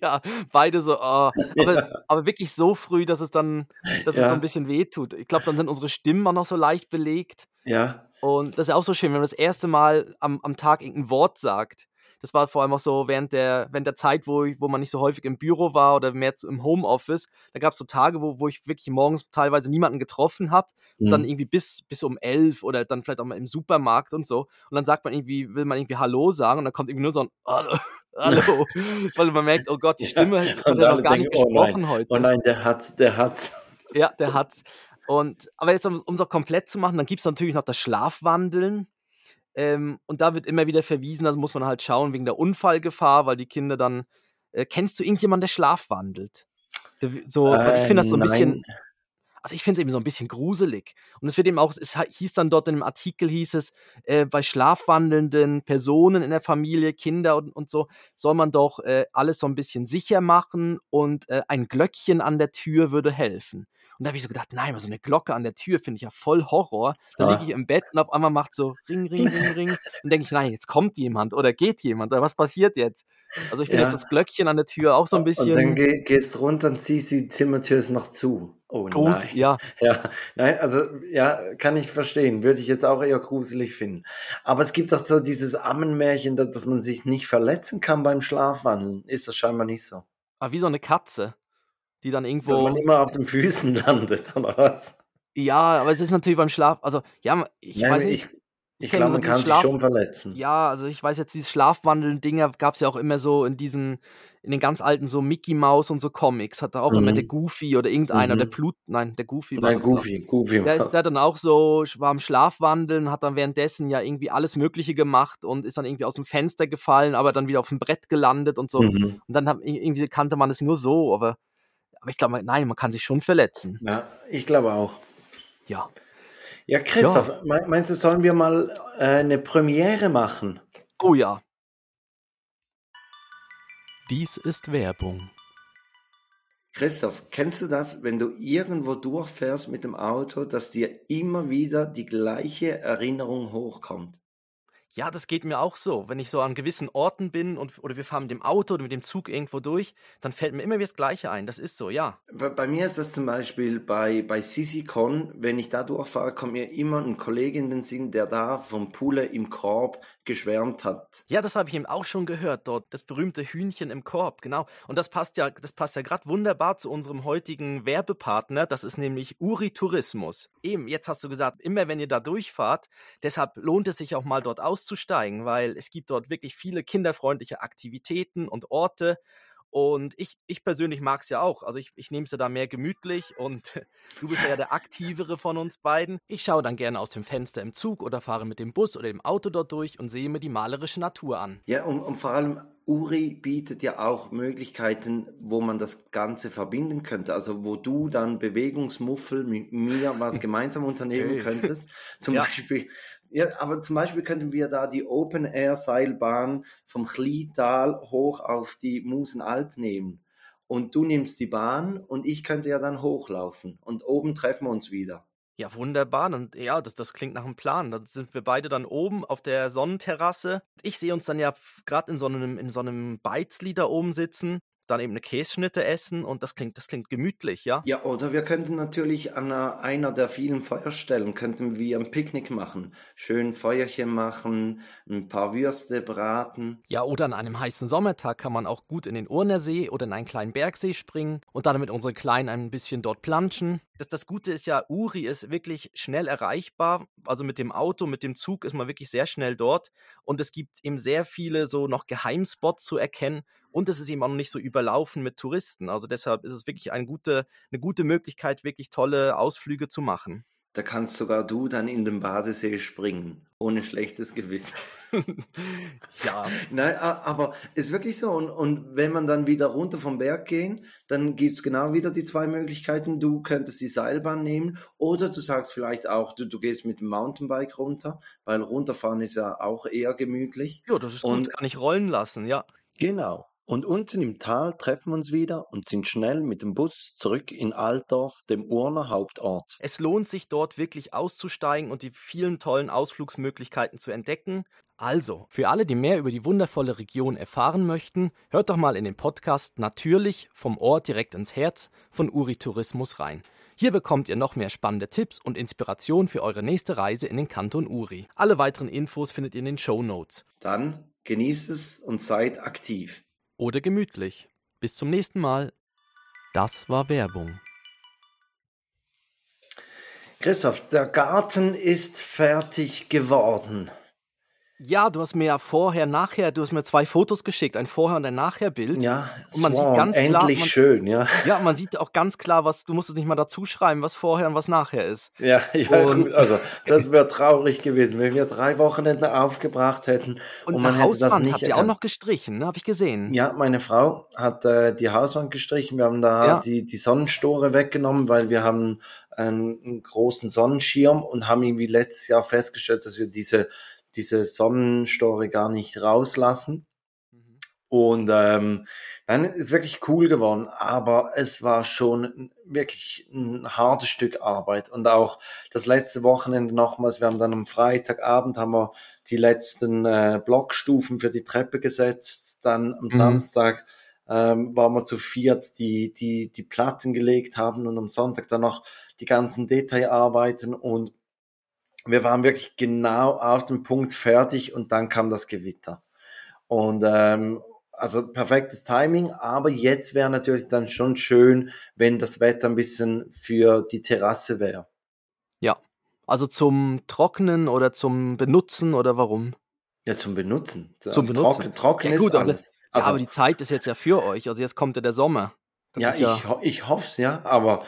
ja, beide so, oh. <laughs> aber, aber wirklich so früh, dass es dann, dass es Ja. so ein bisschen wehtut. Ich glaube, dann sind unsere Stimmen auch noch so leicht belegt. Ja, Und das ist ja auch so schön, wenn man das erste Mal am, am Tag irgendein Wort sagt. Das war vor allem auch so während der, während der Zeit, wo, ich, wo man nicht so häufig im Büro war oder mehr im Homeoffice. Da gab es so Tage, wo, wo ich wirklich morgens teilweise niemanden getroffen habe. Dann Mhm. irgendwie bis, bis um elf oder dann vielleicht auch mal im Supermarkt und so. Und dann sagt man irgendwie, will man irgendwie Hallo sagen und dann kommt irgendwie nur so ein Hallo, <laughs> Hallo. <laughs> Weil man merkt, oh Gott, die Ja, Stimme <laughs> und hat ja noch gar nicht denken, oh gesprochen heute. Oh nein, der hat's, der hat's. Ja, der hat's. Und, aber jetzt, um es auch komplett zu machen, dann gibt es natürlich noch das Schlafwandeln. Ähm, und da wird immer wieder verwiesen, also muss man halt schauen wegen der Unfallgefahr, weil die Kinder dann. Äh, kennst du irgendjemanden, der schlafwandelt? Der, so, weil ich Äh, finde das so ein bisschen. nein. Also ich finde es eben so ein bisschen gruselig. Und es wird eben auch, es hieß dann dort in dem Artikel, hieß es, äh, bei schlafwandelnden Personen in der Familie, Kinder und, und so, soll man doch äh, alles so ein bisschen sicher machen und äh, ein Glöckchen an der Tür würde helfen. Und da habe ich so gedacht, nein, so eine Glocke an der Tür finde ich ja voll Horror. Dann liege Ah. ich im Bett und auf einmal macht so Ring, Ring, Ring, Ring. <laughs> Und denke ich, nein, jetzt kommt jemand oder geht jemand oder was passiert jetzt? Also ich finde Ja. das Glöckchen an der Tür auch so ein Und dann bisschen geh, gehst runter und siehst, die Zimmertür ist noch zu. Oh gruselig. nein. Ja, Ja, nein, also ja, kann ich verstehen. Würde ich jetzt auch eher gruselig finden. Aber es gibt doch so dieses Ammenmärchen, dass, dass man sich nicht verletzen kann beim Schlafwandeln. Ist das scheinbar nicht so. aber wie so eine Katze, die dann Dass irgendwo. man immer auf den Füßen <laughs> landet, oder was? Ja, aber es ist natürlich beim Schlaf, also ja, ich Nein, weiß nicht. ich, ich glaube, man kann sich Schlaf- schon verletzen. Ja, also ich weiß jetzt, dieses Schlafwandeln-Dinger gab es ja auch immer so in diesen, in den ganz alten so Mickey Mouse und so Comics, hat da auch immer der Mhm. Goofy oder irgendeiner, der Mhm. Plut, nein, der Goofy war Nein, das, glaub Goofy, Goofy. Der ist der dann auch so, war am Schlafwandeln, hat dann währenddessen ja irgendwie alles Mögliche gemacht und ist dann irgendwie aus dem Fenster gefallen, aber dann wieder auf dem Brett gelandet und so. Mhm. Und dann hab, irgendwie kannte man es nur so, aber, aber ich glaube, nein, man kann sich schon verletzen. Ja, ich glaube auch. Ja. Ja, Christoph, mei- meinst du, sollen wir mal äh, eine Premiere machen? Oh ja. Dies ist Werbung. Christoph, kennst du das, wenn du irgendwo durchfährst mit dem Auto, dass dir immer wieder die gleiche Erinnerung hochkommt? Ja, das geht mir auch so. Wenn ich so an gewissen Orten bin und, oder wir fahren mit dem Auto oder mit dem Zug irgendwo durch, dann fällt mir immer wieder das Gleiche ein. Das ist so, ja. Bei, bei mir ist das zum Beispiel bei, bei SisiCon, wenn ich da durchfahre, kommt mir immer ein Kollege in den Sinn, der da vom Pule im Korb geschwärmt hat. Ja, das habe ich eben auch schon gehört dort. Das berühmte Hühnchen im Korb, genau. Und das passt ja, das passt ja gerade wunderbar zu unserem heutigen Werbepartner. Das ist nämlich Uri Tourismus. Eben, jetzt hast du gesagt, immer wenn ihr da durchfahrt, deshalb lohnt es sich auch mal dort auszusteigen, weil es gibt dort wirklich viele kinderfreundliche Aktivitäten und Orte. Und ich, ich persönlich mag es ja auch. Also ich, ich nehme es ja da mehr gemütlich und <laughs> du bist ja der aktivere von uns beiden. Ich schaue dann gerne aus dem Fenster im Zug oder fahre mit dem Bus oder dem Auto dort durch und sehe mir die malerische Natur an. Ja, und, und vor allem Uri bietet ja auch Möglichkeiten, wo man das Ganze verbinden könnte. Also wo du dann Bewegungsmuffel mit mir was <laughs> gemeinsam unternehmen Hey. könntest. Zum Ja. Beispiel, ja, aber zum Beispiel könnten wir da die Open-Air-Seilbahn vom Chlietal hoch auf die Musenalp nehmen. Und du nimmst die Bahn und ich könnte ja dann hochlaufen. Und oben treffen wir uns wieder. Ja, wunderbar. Dann, ja, das, das klingt nach einem Plan. Dann sind wir beide dann oben auf der Sonnenterrasse. Ich sehe uns dann ja gerade in so einem, in so einem Beizli da oben sitzen. Dann eben eine Kässchnitte essen und das klingt, das klingt gemütlich, ja? Ja, oder wir könnten natürlich an einer, einer der vielen Feuerstellen, könnten wir ein Picknick machen. Schön Feuerchen machen, ein paar Würste braten. Ja, oder an einem heißen Sommertag kann man auch gut in den Urnersee oder in einen kleinen Bergsee springen und dann mit unseren Kleinen ein bisschen dort planschen. Das, das Gute ist ja, Uri ist wirklich schnell erreichbar. Also mit dem Auto, mit dem Zug ist man wirklich sehr schnell dort. Und es gibt eben sehr viele so noch Geheimspots zu erkennen. Und es ist eben auch noch nicht so überlaufen mit Touristen. Also deshalb ist es wirklich eine gute, eine gute Möglichkeit, wirklich tolle Ausflüge zu machen. Da kannst sogar du dann in den Badesee springen, ohne schlechtes Gewissen. <laughs> ja. Nein, aber ist wirklich so. Und, und wenn man dann wieder runter vom Berg gehen, dann gibt es genau wieder die zwei Möglichkeiten. Du könntest die Seilbahn nehmen oder du sagst vielleicht auch, du, du gehst mit dem Mountainbike runter, weil runterfahren ist ja auch eher gemütlich. Ja, das ist gut, und, kann ich rollen lassen, ja. Genau. Und unten im Tal treffen wir uns wieder und sind schnell mit dem Bus zurück in Altdorf, dem Urner Hauptort. Es lohnt sich dort wirklich auszusteigen und die vielen tollen Ausflugsmöglichkeiten zu entdecken. Also, für alle, die mehr über die wundervolle Region erfahren möchten, hört doch mal in den Podcast Natürlich vom Ort direkt ins Herz von Uri Tourismus rein. Hier bekommt ihr noch mehr spannende Tipps und Inspiration für eure nächste Reise in den Kanton Uri. Alle weiteren Infos findet ihr in den Show Notes. Dann genießt es und seid aktiv oder gemütlich. Bis zum nächsten Mal. Das war Werbung. Christoph, der Garten ist fertig geworden. Ja, du hast mir ja vorher, nachher, du hast mir zwei Fotos geschickt, ein Vorher- und ein Nachher-Bild. Ja, und man Swan, sieht ganz endlich klar, man, schön, ja. <laughs> Ja, man sieht auch ganz klar, was, du musst es nicht mal dazu schreiben, was vorher und was nachher ist. Ja, <laughs> ja und, gut, also das <laughs> wäre traurig gewesen, wenn wir drei Wochenenden aufgebracht hätten und, und man hätte das nicht habt ihr auch noch gestrichen, ne? habe ich gesehen. Ja, meine Frau hat äh, die Hauswand gestrichen, wir haben da ja. die, die Sonnenstore weggenommen, weil wir haben einen, einen großen Sonnenschirm und haben irgendwie letztes Jahr festgestellt, dass wir diese diese Sonnenstore gar nicht rauslassen. Mhm. Und ähm, dann ist wirklich cool geworden, aber es war schon wirklich ein hartes Stück Arbeit. Und auch das letzte Wochenende nochmals, wir haben dann am Freitagabend haben wir die letzten äh, Blockstufen für die Treppe gesetzt. Dann am mhm. Samstag ähm, waren wir zu viert, die, die die Platten gelegt haben und am Sonntag dann noch die ganzen Detailarbeiten und wir waren wirklich genau auf dem Punkt fertig und dann kam das Gewitter. Und ähm, also perfektes Timing, aber jetzt wäre natürlich dann schon schön, wenn das Wetter ein bisschen für die Terrasse wäre. Ja, also zum Trocknen oder zum Benutzen oder warum? Ja, zum Benutzen. Zum Benutzen. Trocken, trocken ja, gut, ist alles. Aber, also, ja, aber die Zeit ist jetzt ja für euch. Also jetzt kommt ja der Sommer. Das ja, ja, ich, ho ich hoffe es ja, aber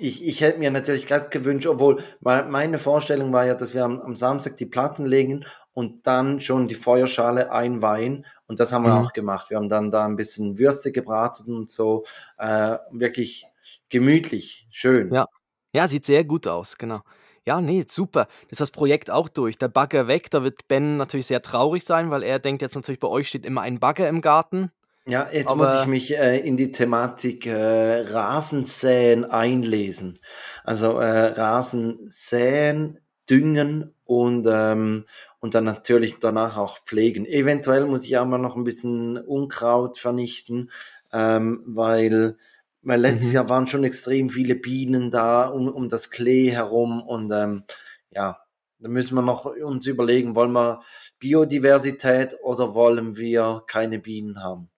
ich, ich hätte mir natürlich gerade gewünscht, obwohl meine Vorstellung war ja, dass wir am, am, Samstag die Platten legen und dann schon die Feuerschale einweihen. Und das haben wir mhm. auch gemacht. Wir haben dann da ein bisschen Würste gebraten und so. Äh, wirklich gemütlich, schön. Ja. ja, sieht sehr gut aus, genau. Ja, nee, super. Das ist das Projekt auch durch. Der Bagger weg, da wird Ben natürlich sehr traurig sein, weil er denkt jetzt natürlich, bei euch steht immer ein Bagger im Garten. Ja, jetzt Aber muss ich mich äh, in die Thematik äh, Rasensäen einlesen. Also äh, Rasensäen, düngen und, ähm, und dann natürlich danach auch pflegen. Eventuell muss ich auch mal noch ein bisschen Unkraut vernichten, ähm, weil, weil letztes mhm. Jahr waren schon extrem viele Bienen da um, um das Klee herum und ähm, ja, da müssen wir noch uns überlegen, wollen wir Biodiversität oder wollen wir keine Bienen haben?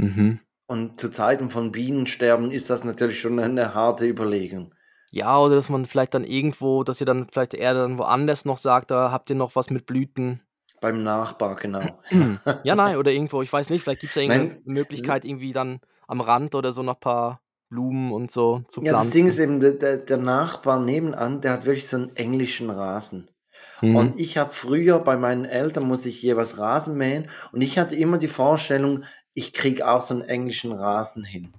Mhm. Und zu Zeiten von Bienensterben ist das natürlich schon eine harte Überlegung. Ja, oder dass man vielleicht dann irgendwo, dass ihr dann vielleicht eher dann woanders noch sagt, da habt ihr noch was mit Blüten. Beim Nachbar, genau. <clears throat> ja, nein, oder irgendwo, ich weiß nicht, vielleicht gibt es ja irgendeine nein. Möglichkeit, irgendwie dann am Rand oder so noch ein paar Blumen und so zu pflanzen. Ja, das Ding ist eben, der, der Nachbar nebenan, der hat wirklich so einen englischen Rasen. Mhm. Und ich habe früher bei meinen Eltern, muss ich jeweils Rasen mähen und ich hatte immer die Vorstellung, ich kriege auch so einen englischen Rasen hin.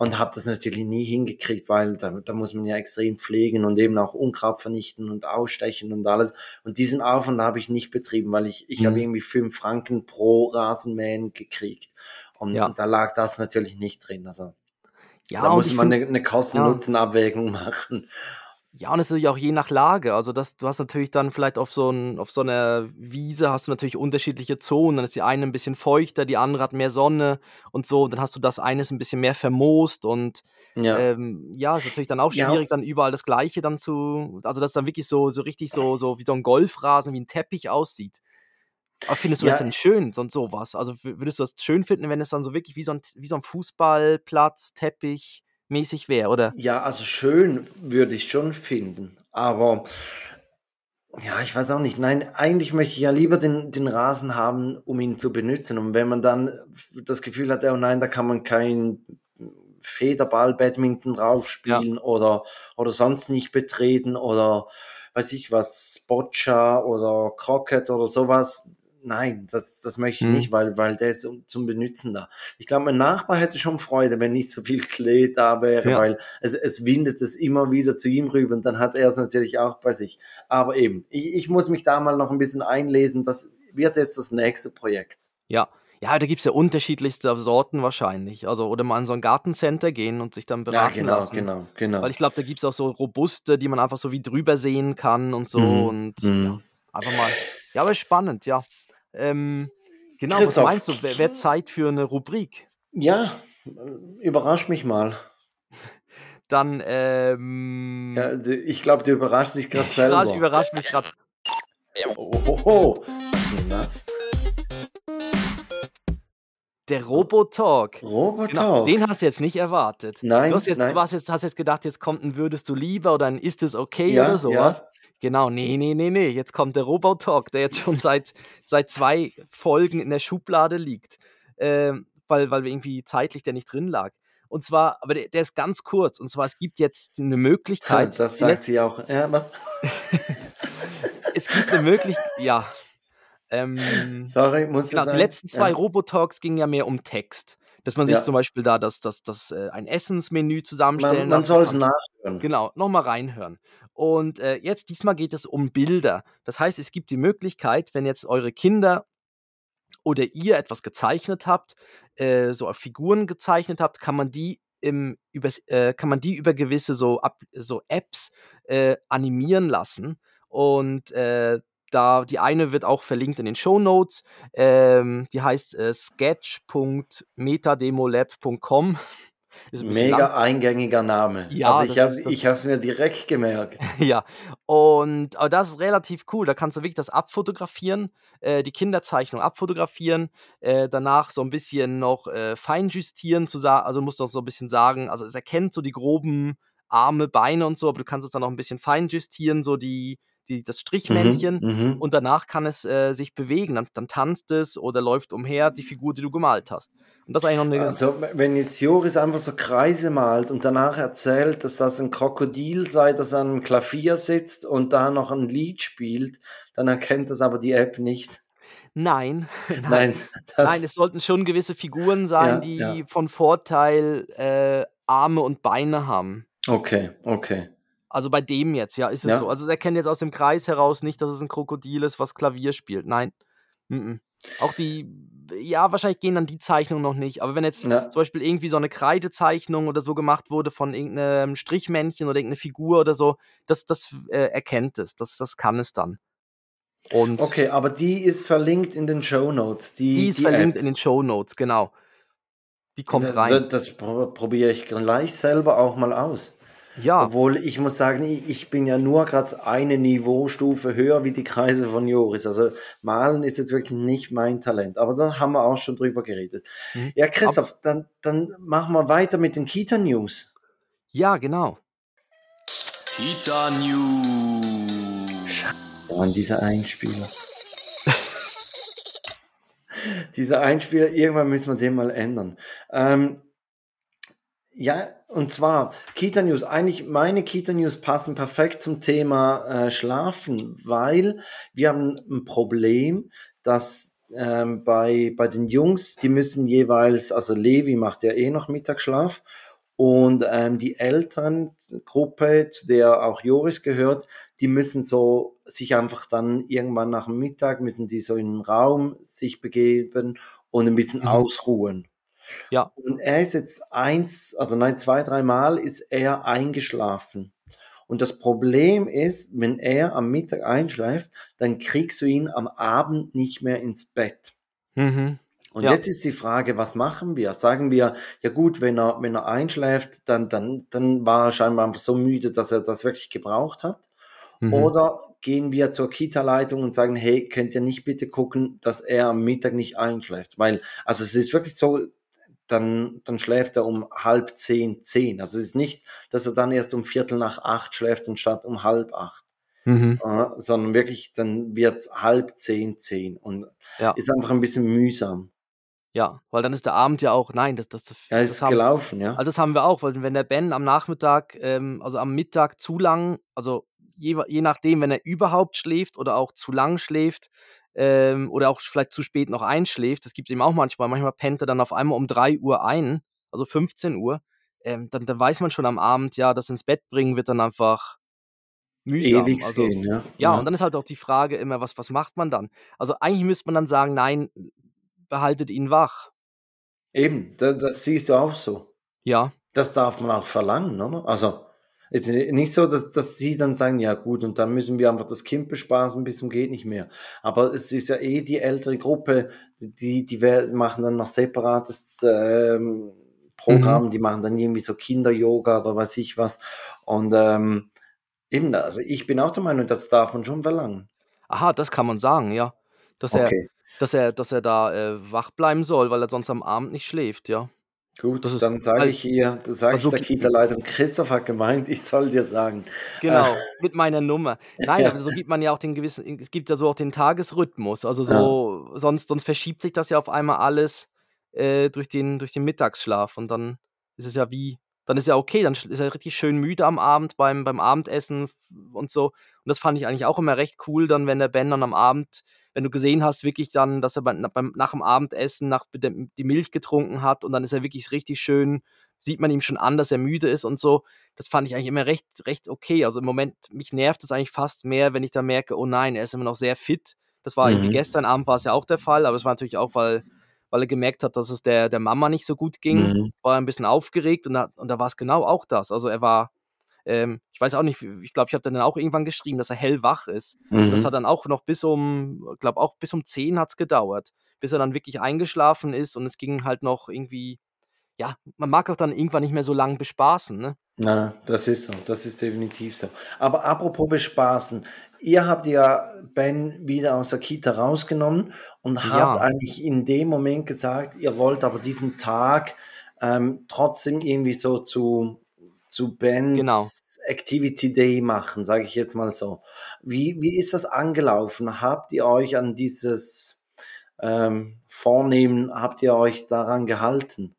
Und habe das natürlich nie hingekriegt, weil da, da muss man ja extrem pflegen und eben auch Unkraut vernichten und ausstechen und alles. Und diesen Aufwand habe ich nicht betrieben, weil ich, ich mhm. habe irgendwie fünf Franken pro Rasenmähen gekriegt. Und, ja. und da lag das natürlich nicht drin. Also ja, da muss man eine, eine Kosten-Nutzen-Abwägung <laughs> machen. Ja, und es ist natürlich auch je nach Lage. Also, das du hast natürlich dann vielleicht auf so 'n auf so 'ner Wiese hast du natürlich unterschiedliche Zonen. Dann ist die eine 'n bisschen feuchter, die andere hat mehr Sonne und so. Dann hast du das eine ist 'n bisschen mehr vermoost und, Ja. ähm, ja, ist natürlich dann auch Ja. schwierig, dann überall das Gleiche dann zu also, dass dann wirklich so so richtig so so wie so 'n Golfrasen, wie 'n Teppich aussieht. Aber findest du das Ja. denn schön, so 'n so was? Also, wü würdest du das schön finden, wenn es dann so wirklich wie so 'n T wie so 'n Fußballplatz, Teppich mäßig wäre, oder? Ja, also schön würde ich schon finden, aber ja, ich weiß auch nicht. Nein, eigentlich möchte ich ja lieber den den Rasen haben, um ihn zu benutzen. Und wenn man dann das Gefühl hat: „Oh nein, da kann man kein Federball, Badminton drauf Ja. spielen oder oder sonst nicht betreten oder weiß ich was, Boccia oder Croquet oder so was.“ Nein, das das möchte ich Mhm. nicht, weil weil der ist um zum Benutzen da. Ich glaube, mein Nachbar hätte schon Freude, wenn nicht so viel Klee da wäre, Ja. weil es es windet es immer wieder zu ihm rüber und dann hat er es natürlich auch bei sich. Aber eben, ich ich muss mich da mal noch 'n bisschen einlesen. Das wird jetzt das nächste Projekt. Ja. Ja, da gibt's ja unterschiedlichste Sorten wahrscheinlich. Also oder mal in so 'n Gartencenter gehen und sich dann Ja, beraten genau, lassen. genau, genau. Weil ich glaube, da gibt's auch so robuste, die man einfach so wie drüber sehen kann und so Mhm, und ja, mhm. einfach mal ja, aber spannend, ja. Ähm, genau, was Christoph. meinst du, wä wäre Zeit für 'ne Rubrik? Ja, äh, überrasch mich mal. <laughs> Dann, ähm Ja, ich glaube, du überraschst dich <laughs> ich ra selber. überrasche mich grad. Ohoho. Was ist denn das? Der Robotalk. Genau, Robotalk. den hast du jetzt nicht erwartet. Nein, Du hast jetzt du nein. warst jetzt hast jetzt gedacht, jetzt kommt 'n „Würdest du lieber“ oder 'n „Ist es okay“ Ja, oder so ja. Genau, ne, ne, ne, ne, jetzt kommt der Robotalk, der jetzt schon seit seit 2 Folgen in der Schublade liegt, ähm, weil weil irgendwie zeitlich der nicht drin lag. Und zwar aber der der ist ganz kurz. Und zwar, es gibt jetzt 'ne Möglichkeit, <laughs> Das die sagt sie auch. Ja, was? <laughs> Es gibt 'ne Möglich ja, ähm, Sorry, musste genau, die sein. letzten 2 Ja. Robotalks gingen ja mehr um Text, dass man sich Ja. zum Beispiel da das das das äh, ein Essensmenü zusammenstellen Man man soll's kann. nachhören. Genau, noch mal reinhören. Und, äh, jetzt diesmal geht es um Bilder. Das heißt, es gibt die Möglichkeit, wenn jetzt eure Kinder oder ihr etwas gezeichnet habt, äh, so Figuren gezeichnet habt, kann man die im übers äh, kann man die über gewisse so App so Apps, äh, animieren lassen. Und, äh, da die eine wird auch verlinkt in den Shownotes. Ähm, die heißt, äh, sketch.metademolab.com. <laughs> Ist 'n bisschen lang. Mega eingängiger Name. Ja, Also, ich habe ich es mir direkt gemerkt. <laughs> Ja, und aber das ist relativ cool. Da kannst du wirklich das abfotografieren, äh, die Kinderzeichnung abfotografieren, äh, danach so 'n bisschen noch, äh, feinjustieren zu also, musst noch so 'n bisschen sagen also, es erkennt so die groben Arme, Beine und so, aber du kannst es dann noch 'n bisschen feinjustieren, so die die das Mhm, Strichmännchen mhm. und danach kann es, äh, sich bewegen. Dann dann tanzt es oder läuft umher, die Figur, die du gemalt hast. Und das ist eigentlich noch 'ne Also, we wenn jetzt Joris einfach so Kreise malt und danach erzählt, dass das 'n Krokodil sei, das an 'nem Klavier sitzt und da noch 'n Lied spielt, dann erkennt das aber die App nicht. Nein, <laughs> nein. Nein, Nein, es sollten schon gewisse Figuren sein, Ja, die ja. von Vorteil, äh, Arme und Beine haben. Okay, okay. Also, bei dem jetzt, ja, ist es so. Ja. Also, es erkennt jetzt aus dem Kreis heraus nicht, dass es 'n Krokodil ist, was Klavier spielt. Nein. M-m. Auch die ja, wahrscheinlich gehen dann die Zeichnungen noch nicht. Aber wenn jetzt Ja. zum Beispiel irgendwie so 'ne Kreidezeichnung oder so gemacht wurde von irgend 'nem Strichmännchen oder irgend 'ne Figur oder so, das das, äh, erkennt es. Das das kann es dann. Und Okay, aber die ist verlinkt in den Shownotes, die die ist die verlinkt App? in den Shownotes, genau. Die kommt Da da rein. das pro probiere ich gleich selber auch mal aus. Ja. Obwohl, ich muss sagen, ich bin ja nur grad eine Niveaustufe höher wie die Kreise von Joris. Also, Malen ist jetzt wirklich nicht mein Talent, aber da haben wir auch schon drüber geredet. Mhm. Ja, Ab Christoph, dann dann machen wir weiter mit den Kita-News. Ja, genau. Kita News. Mann, dieser Einspieler. <laughs> Dieser Einspieler, irgendwann müssen wir den mal ändern. Ähm, ja, und zwar Kita-News. Eigentlich meine Kita-News passen perfekt zum Thema, äh, Schlafen, weil wir haben 'n Problem, dass, ähm, bei bei den Jungs, die müssen jeweils also, Levi macht ja eh noch Mittagsschlaf und, ähm, die Elterngruppe, zu der auch Joris gehört, die müssen so sich einfach dann irgendwann nach dem Mittag müssen die so in 'n Raum sich begeben und 'n bisschen Mhm. ausruhen. Ja. Und er ist jetzt eins also, nein, 2, dreimal ist er eingeschlafen. Und das Problem ist, wenn er am Mittag einschläft, dann kriegst du ihn am Abend nicht mehr ins Bett. Mhm. Und Ja. jetzt ist die Frage, was machen wir? Sagen wir, ja gut, wenn er, wenn er einschläft, dann, dann, dann war er scheinbar einfach so müde, dass er das wirklich gebraucht hat. Mhm. Oder gehen wir zur Kita-Leitung und sagen, hey, könnt ihr nicht bitte gucken, dass er am Mittag nicht einschläft? Weil, also es ist wirklich so, dann, dann schläft er um halb zehn, zehn. Also es ist nicht, dass er dann erst um Viertel nach acht schläft anstatt um halb acht. Mhm. äh, sondern wirklich, dann wird's halb zehn, zehn. Und Ja. ist einfach ein bisschen mühsam. Ja, weil dann ist der Abend ja auch, nein, das, das, das, Ja, das ist haben, gelaufen, ja. Also das haben wir auch, weil wenn der Ben am Nachmittag, ähm, also am Mittag zu lang, also je, je nachdem, wenn er überhaupt schläft oder auch zu lang schläft ähm, oder auch vielleicht zu spät noch einschläft, das gibt es eben auch manchmal, manchmal pennt er dann auf einmal um 3 Uhr ein, also 15 Uhr, ähm, dann, dann weiß man schon am Abend, ja, das ins Bett bringen wird dann einfach mühsam. Ewig Also, gehen, ja. ja, und dann ist halt auch die Frage immer, was, was macht man dann? Also eigentlich müsste man dann sagen, nein, behaltet ihn wach. Eben, da, das siehst du auch so. Ja, Das darf man auch verlangen, oder? Also, jetzt nicht so, dass, dass sie dann sagen, ja gut, und dann müssen wir einfach das Kind bespaßen bis zum geht nicht mehr. Aber es ist ja eh die ältere Gruppe, die, die machen dann noch separates ähm, Programm, die machen dann irgendwie so Kinder-Yoga oder weiß ich was. Und ähm, eben, also ich bin auch der Meinung, das darf man schon verlangen. aha, das kann man sagen, ja. Dass er, Okay, dass er, dass er da äh, wach bleiben soll, weil er sonst am Abend nicht schläft, ja. Gut, Das ist, dann sage weil, ich ihr, das sage weil ich der Kita-Leitung, Christoph hat gemeint, ich soll dir sagen. Äh, genau, mit meiner Nummer. Nein, ja, aber so gibt man ja auch den gewissen, es gibt ja so auch den Tagesrhythmus. Also ja. so, sonst, sonst verschiebt sich das ja auf einmal alles äh, durch den, durch den Mittagsschlaf und dann ist es ja wie, dann ist ja okay, dann ist er richtig schön müde am Abend beim, beim Abendessen und so. Und das fand ich eigentlich auch immer recht cool, dann, wenn der Ben dann am Abend, wenn du gesehen hast, wirklich dann, dass er beim, beim, nach dem Abendessen nach, dem- die Milch getrunken hat und dann ist er wirklich richtig schön, sieht man ihm schon an, dass er müde ist und so. Das fand ich eigentlich immer recht, recht okay. Also im Moment, mich nervt es eigentlich fast mehr, wenn ich da merke, oh nein, er ist immer noch sehr fit. Das war Mhm. gestern Abend war es ja auch der Fall, aber es war natürlich auch, weil, weil er gemerkt hat, dass es der, der Mama nicht so gut ging, Mhm. war er ein bisschen aufgeregt und da, und da war es genau auch das. Also er war, ähm, ich weiß auch nicht, ich glaube, ich habe dann auch irgendwann geschrieben, dass er hellwach ist. Und das Mhm. hat dann auch noch bis um, ich glaube auch bis um 10 hat es gedauert, bis er dann wirklich eingeschlafen ist und es ging halt noch irgendwie, ja, man mag auch dann irgendwann nicht mehr so lang bespaßen, ne? Na, das ist so, das ist definitiv so. Aber apropos bespaßen, ihr habt ja Ben wieder aus der Kita rausgenommen und habt Ja, eigentlich in dem Moment gesagt, ihr wollt aber diesen Tag ähm, trotzdem irgendwie so zu, zu genau. Bens Activity Day machen, sage ich jetzt mal so. Wie, wie ist das angelaufen? Habt ihr euch an dieses ähm, Vornehmen, habt ihr euch daran gehalten?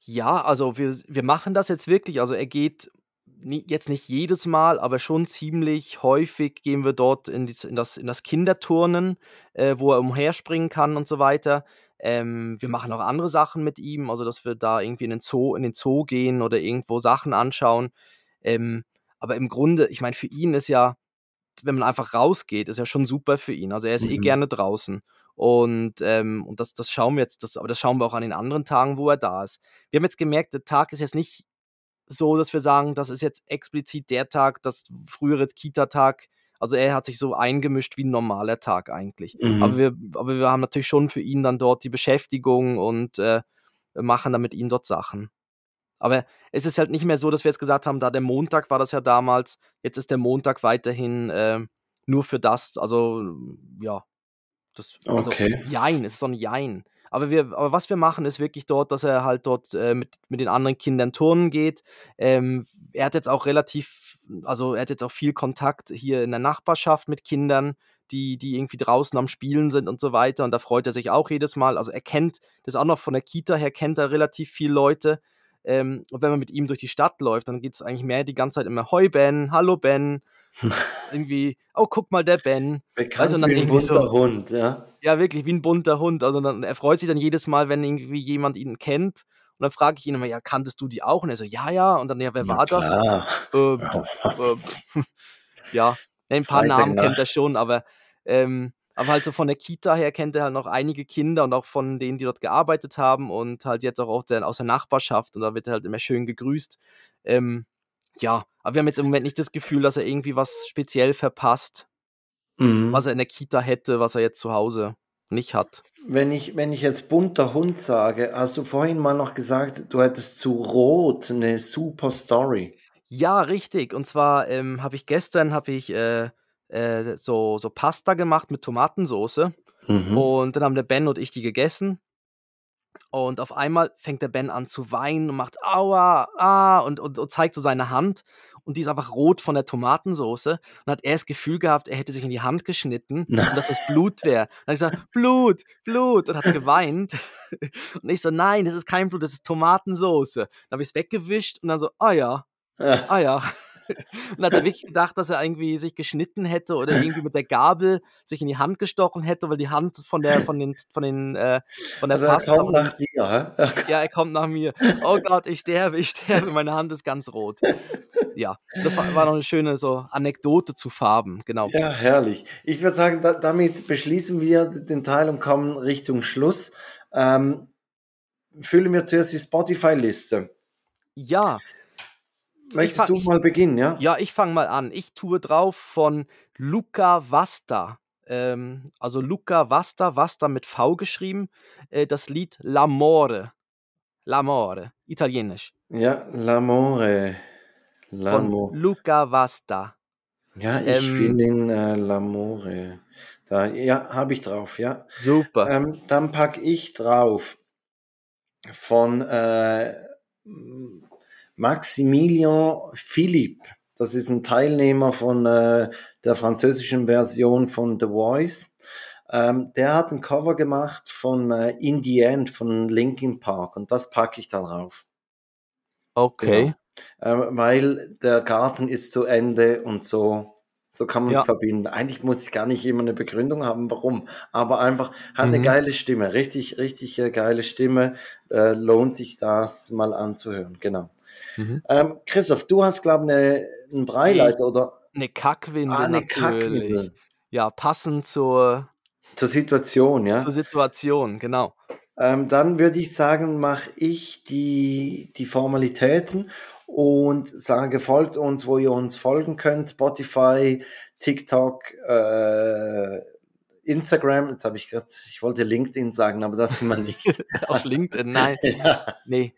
Ja, also wir, wir machen das jetzt wirklich. Also er geht nie, jetzt nicht jedes Mal, aber schon ziemlich häufig gehen wir dort in, in, das, in das Kinderturnen, äh, wo er umherspringen kann und so weiter. Ähm, wir machen auch andere Sachen mit ihm, also dass wir da irgendwie in den Zoo, in den Zoo gehen oder irgendwo Sachen anschauen. Ähm, aber im Grunde, ich meine, für ihn ist ja, wenn man einfach rausgeht, ist ja schon super für ihn. Also er ist eh Mhm. gerne draußen. Und, ähm, und das, das schauen wir jetzt, das, aber das schauen wir auch an den anderen Tagen, wo er da ist. Wir haben jetzt gemerkt, der Tag ist jetzt nicht so, dass wir sagen, das ist jetzt explizit der Tag, das frühere Kita-Tag. Also er hat sich so eingemischt wie ein normaler Tag eigentlich. Aber Mhm. wir, aber wir haben natürlich schon für ihn dann dort die Beschäftigung und äh, machen dann mit ihm dort Sachen. Aber es ist halt nicht mehr so, dass wir jetzt gesagt haben, da der Montag war das ja damals, jetzt ist der Montag weiterhin äh, nur für das. Also ja, das, also Okay. Jein, es ist so ein Jein. Aber, wir, aber was wir machen, ist wirklich dort, dass er halt dort äh, mit, mit den anderen Kindern turnen geht. Ähm, er hat jetzt auch relativ, also er hat jetzt auch viel Kontakt hier in der Nachbarschaft mit Kindern, die, die irgendwie draußen am Spielen sind und so weiter. Und da freut er sich auch jedes Mal. Also er kennt, das auch noch von der Kita her, kennt er relativ viele Leute. Ähm, und wenn man mit ihm durch die Stadt läuft, dann geht es eigentlich mehr die ganze Zeit immer, Hoi Ben, hallo Ben. Irgendwie, oh, guck mal, der Ben. Bekannt und dann wie ein irgendwie so, bunter Hund, ja. ja, wirklich, wie ein bunter Hund. Also dann, er freut sich dann jedes Mal, wenn irgendwie jemand ihn kennt. Und dann frage ich ihn immer, ja, kanntest du die auch? Und er so, ja, ja. Und dann, ja, wer Na war das? klar. Äh, Ja. äh, <laughs> ja, ein paar Namen kennt er schon, aber, ähm, aber halt so von der Kita her kennt er halt noch einige Kinder und auch von denen, die dort gearbeitet haben und halt jetzt auch aus der, aus der Nachbarschaft. Und da wird er halt immer schön gegrüßt. Ähm, Ja, aber wir haben jetzt im Moment nicht das Gefühl, dass er irgendwie was speziell verpasst, Mhm. was er in der Kita hätte, was er jetzt zu Hause nicht hat. Wenn ich, wenn ich jetzt bunter Hund sage, hast du vorhin mal noch gesagt, du hättest zu Rot eine super Story. Ja, richtig. Und zwar ähm, habe ich gestern habe ich äh, äh, so, so Pasta gemacht mit Tomatensoße. Mhm. Und dann haben der Ben und ich die gegessen. Und auf einmal fängt der Ben an zu weinen und macht Aua, ah, und, und, und zeigt so seine Hand. Und die ist einfach rot von der Tomatensoße. Und hat er das Gefühl gehabt, er hätte sich in die Hand geschnitten <laughs> und dass das Blut wäre. Dann hat er gesagt, Blut, Blut, und hat geweint. <laughs> Und ich so, nein, das ist kein Blut, das ist Tomatensoße. Dann habe ich es weggewischt und dann so, ah ja, ah ja. Und hat er wirklich gedacht, dass er irgendwie sich geschnitten hätte oder irgendwie mit der Gabel sich in die Hand gestochen hätte, weil die Hand von der, von den, von den, äh, von der Also er Pasta. kommt von den- nach dir, hä? <laughs> ja, er kommt nach mir. Oh Gott, ich sterbe, ich sterbe, meine Hand ist ganz rot. Ja, das war, war noch eine schöne so Anekdote zu Farben, genau. Ja, herrlich. Ich würde sagen, da, damit beschließen wir den Teil und kommen Richtung Schluss. Ähm, füllen wir zuerst die Spotify-Liste. Ja, Möchtest fang- du mal beginnen, ja? ja ich fange mal an. Ich tue drauf von Luca Vasta. Ähm, also Luca Vasta, Vasta mit V geschrieben, äh, das Lied L'Amore. L'Amore, italienisch. Ja, L'amore. Von L'amore. Luca Vasta. Ja, ich Ähm, finde ihn äh, L'amore. Da, ja, habe ich drauf, ja. Super. Ähm, dann packe ich drauf von äh, Maximilian Philippe. Das ist ein Teilnehmer von äh, der französischen Version von The Voice. Ähm, der hat ein Cover gemacht von äh, In the End von Linkin Park und das packe ich da drauf. okay. Ähm, weil der Garten ist zu Ende und so, so kann man es Ja. verbinden. Eigentlich muss ich gar nicht immer eine Begründung haben, warum, aber einfach hat eine Mhm. geile Stimme, richtig, richtig äh, geile Stimme. Äh, lohnt sich das mal anzuhören, genau. Mhm. Ähm, Christoph, du hast, glaube ich, eine, einen Breileiter oder Eine Kackwindel ah, eine natürlich. Kackwindel Ja, passend zur, zur Situation, ja? zur Situation, genau. Ähm, dann würde ich sagen, mache ich die, die Formalitäten und sage, folgt uns, wo ihr uns folgen könnt. Spotify, TikTok, äh, Instagram. Jetzt habe ich gerade, ich wollte LinkedIn sagen, aber das sind wir nicht. <laughs> Auf LinkedIn, nein. <laughs> ja, Nee.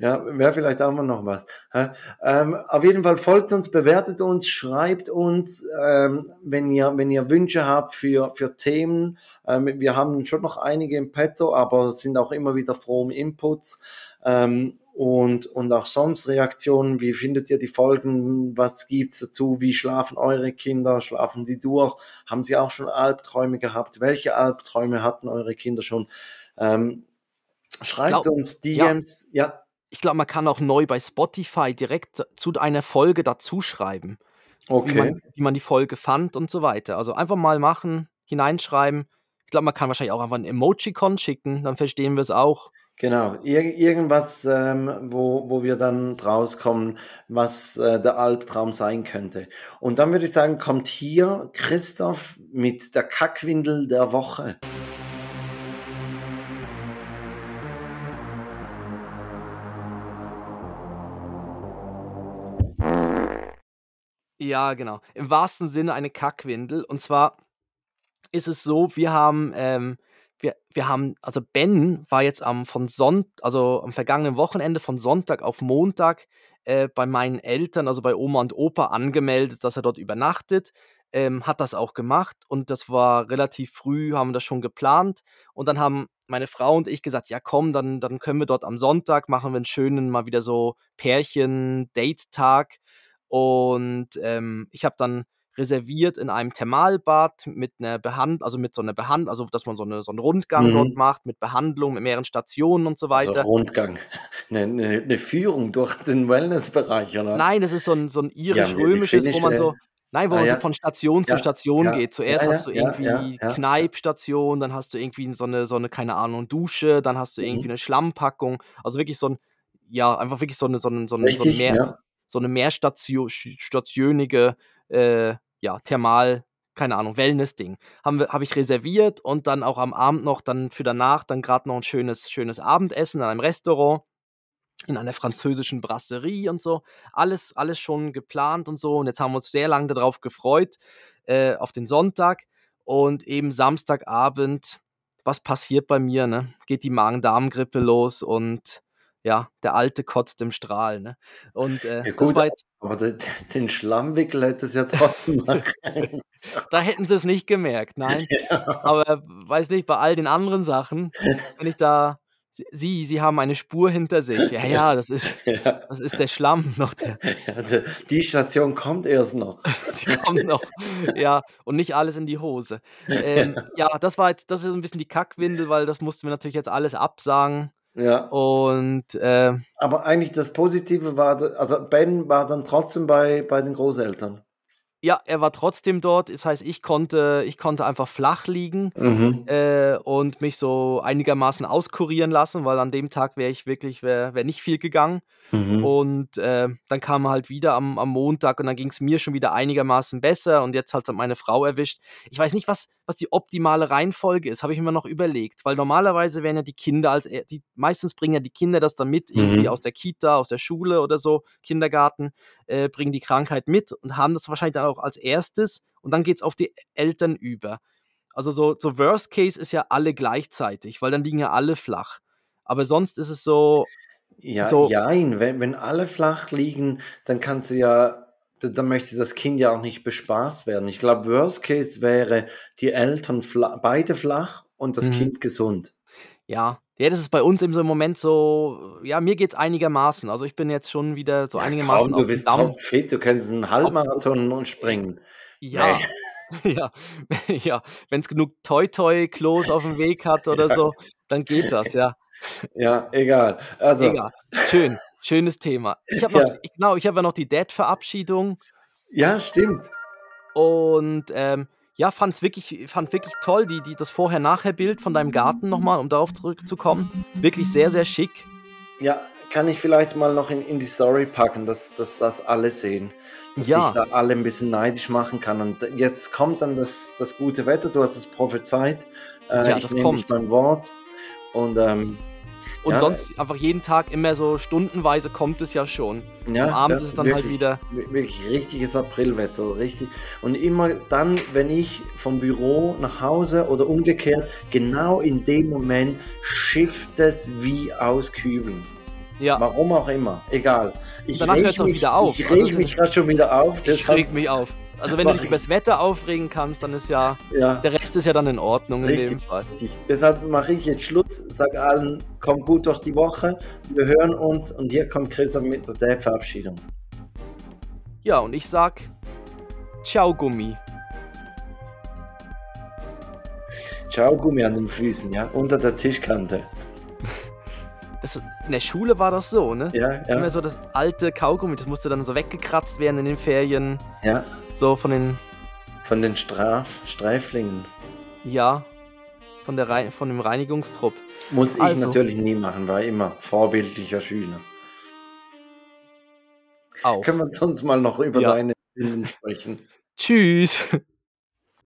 Ja wäre vielleicht auch mal noch was. Ähm, auf jeden Fall folgt uns, bewertet uns, schreibt uns, ähm, wenn, ihr, wenn ihr Wünsche habt für, für Themen. Ähm, wir haben schon noch einige im Petto, aber sind auch immer wieder froh um Inputs. Ähm, und, und auch sonst Reaktionen. Wie findet ihr die Folgen? Was gibt's dazu? Wie schlafen eure Kinder? Schlafen sie durch? Haben sie auch schon Albträume gehabt? Welche Albträume hatten eure Kinder schon? Ähm, schreibt Glaub- uns ja. DMs. ja Ich glaube, man kann auch neu bei Spotify direkt zu einer Folge dazuschreiben, wie, Okay. man, wie man die Folge fand und so weiter. Also einfach mal machen, hineinschreiben. Ich glaube, man kann wahrscheinlich auch einfach ein Emojicon schicken, dann verstehen wir es auch. Genau, Ir irgendwas, ähm, wo, wo wir dann draus kommen, was äh, der Albtraum sein könnte. Und dann würde ich sagen, kommt hier Christoph mit der Kackwindel der Woche. Ja, genau. Im wahrsten Sinne eine Kackwindel. Und zwar ist es so, wir haben, ähm, wir, wir haben, also Ben war jetzt am von Sonnt, also am vergangenen Wochenende von Sonntag auf Montag äh, bei meinen Eltern, also bei Oma und Opa, angemeldet, dass er dort übernachtet. Ähm, hat das auch gemacht und das war relativ früh, haben wir das schon geplant. Und dann haben meine Frau und ich gesagt, ja komm, dann, dann können wir dort am Sonntag, machen wir einen schönen, mal wieder so Pärchen-Date-Tag. Und ähm, ich habe dann reserviert in einem Thermalbad mit einer Behandlung, also mit so einer Behandlung, also dass man so, eine, so einen Rundgang Mhm. dort macht mit Behandlung, mit mehreren Stationen und so Also weiter. Rundgang. Eine, <laughs> eine, eine Führung durch den Wellnessbereich, oder? Nein, das ist so ein, so ein Ja, irisch-römisches, wo man so, nein, wo Ah, man ja. so von Station zu Ja, Station ja, geht. Zuerst ja, hast du ja, irgendwie ja, ja, Kneipstation, dann hast du irgendwie so eine, so eine, keine Ahnung, Dusche, dann hast du Mhm. irgendwie eine Schlammpackung. Also wirklich so ein, ja, einfach wirklich so eine, so eine, so eine, so eine Richtig, mehr, ja. So eine mehrstationige, äh, ja, Thermal, keine Ahnung, Wellness-Ding. Habe hab ich reserviert und dann auch am Abend noch, dann für danach, dann gerade noch ein schönes, schönes Abendessen in einem Restaurant. in einer französischen Brasserie und so. Alles, alles schon geplant und so. Und jetzt haben wir uns sehr lange darauf gefreut, äh, auf den Sonntag. Und eben Samstagabend, was passiert bei mir? Ne? Geht die Magen-Darm-Grippe los und ja, der alte kotzt im Strahl. Ne? Und äh, Ja gut, jetzt, aber den, Schlammwickel hätte es ja trotzdem <laughs> machen. da hätten sie es nicht gemerkt, <laughs> nein. ja. Aber weiß nicht, bei all den anderen Sachen, wenn ich da, Sie, Sie haben eine Spur hinter sich. Ja, ja, das ist, <laughs> Ja. das ist der Schlamm noch, der, Ja, die- die Station kommt erst noch. die kommt noch. Ja, und nicht alles in die Hose. Ähm, ja, das war jetzt, das ist ein bisschen die Kackwindel, weil das mussten wir natürlich jetzt alles absagen. Ja. Und äh, Aber eigentlich das Positive war, also Ben war dann trotzdem bei, bei den Großeltern. ja, er war trotzdem dort. Das heißt, ich konnte, ich konnte einfach flach liegen. Mhm. äh, und mich so einigermaßen auskurieren lassen, weil an dem Tag wäre ich wirklich, wäre wär nicht viel gegangen. Mhm. Und äh, dann kam er halt wieder am, am Montag und dann ging es mir schon wieder einigermaßen besser und jetzt hat es meine Frau erwischt. Ich weiß nicht, was, was die optimale Reihenfolge ist, habe ich mir noch überlegt, weil normalerweise werden ja die Kinder als, er- die, meistens bringen ja die Kinder das dann mit, irgendwie Mhm. aus der Kita, aus der Schule oder so, Kindergarten, äh, bringen die Krankheit mit und haben das wahrscheinlich dann auch als erstes und dann geht es auf die Eltern über. Also so, so Worst Case ist ja alle gleichzeitig, weil dann liegen ja alle flach. Aber sonst ist es so, Ja, so- jein, wenn, wenn alle flach liegen, dann kannst du ja, dann möchte das Kind ja auch nicht bespaßt werden. Ich glaube, Worst Case wäre die Eltern fla beide flach und das Mhm. Kind gesund. Ja, ja, das ist bei uns im Moment so, ja, mir geht's einigermaßen. Also ich bin jetzt schon wieder so Ja, einigermaßen komm, auf du bist Damm. topfit, du kannst einen Halbmarathon und springen. Ja, <laughs> ja, <laughs> ja, wenn es genug Toi-Toi-Klos auf dem Weg hat <laughs> oder so, dann geht das, ja. Ja, egal. Also, Egal. Schön, schönes Thema. Ich habe noch, Ja. ich, genau, ich habe ja noch die Dad-Verabschiedung ja, stimmt. und ähm, ja, fand's wirklich, fand wirklich toll, die, die, das Vorher-Nachher-Bild von deinem Garten nochmal, um darauf zurückzukommen. Wirklich sehr, sehr schick. Ja, kann ich vielleicht mal noch in, in die Story packen, dass, dass das alle sehen. Dass Ja. ich da alle ein bisschen neidisch machen kann. Und jetzt kommt dann das, das gute Wetter, du hast es prophezeit. Äh, Ja, ich das kommt. dich beim Wort. Und ähm, Und Ja. sonst einfach jeden Tag immer so stundenweise kommt es ja schon. ja, Am Abend ist es dann halt wirklich- wieder. Wirklich richtiges Aprilwetter, richtig. Und immer dann, wenn ich vom Büro nach Hause oder umgekehrt, genau in dem Moment schifft es wie aus Kübeln. Ja, Warum auch immer, egal. Ich Danach reg hört's auch mich- wieder auf. Ich Also reg es- mich gerade schon wieder auf. ich reg mich auf. Also wenn du dich ich. über das Wetter aufregen kannst, dann ist ja, Ja, der Rest ist ja dann in Ordnung in Richtig. dem Fall. richtig. Deshalb mache ich jetzt Schluss, sag allen, kommt gut durch die Woche. Wir hören uns und hier kommt Christoph mit der Dad-Verabschiedung. Ja, und ich sag, ciao Gummi. Ciao, Gummi an den Füßen, ja, unter der Tischkante. Das, in der Schule war das so, ne? Ja, Immer ja, so das alte Kaugummi, das musste dann so weggekratzt werden in den Ferien. ja. So von den, Von den Straf Streiflingen. ja, von, der von dem Reinigungstrupp. Muss ich Also. natürlich nie machen, war immer vorbildlicher Schüler. Auch. Können wir sonst mal noch über Ja. deine Sünden sprechen? Tschüss.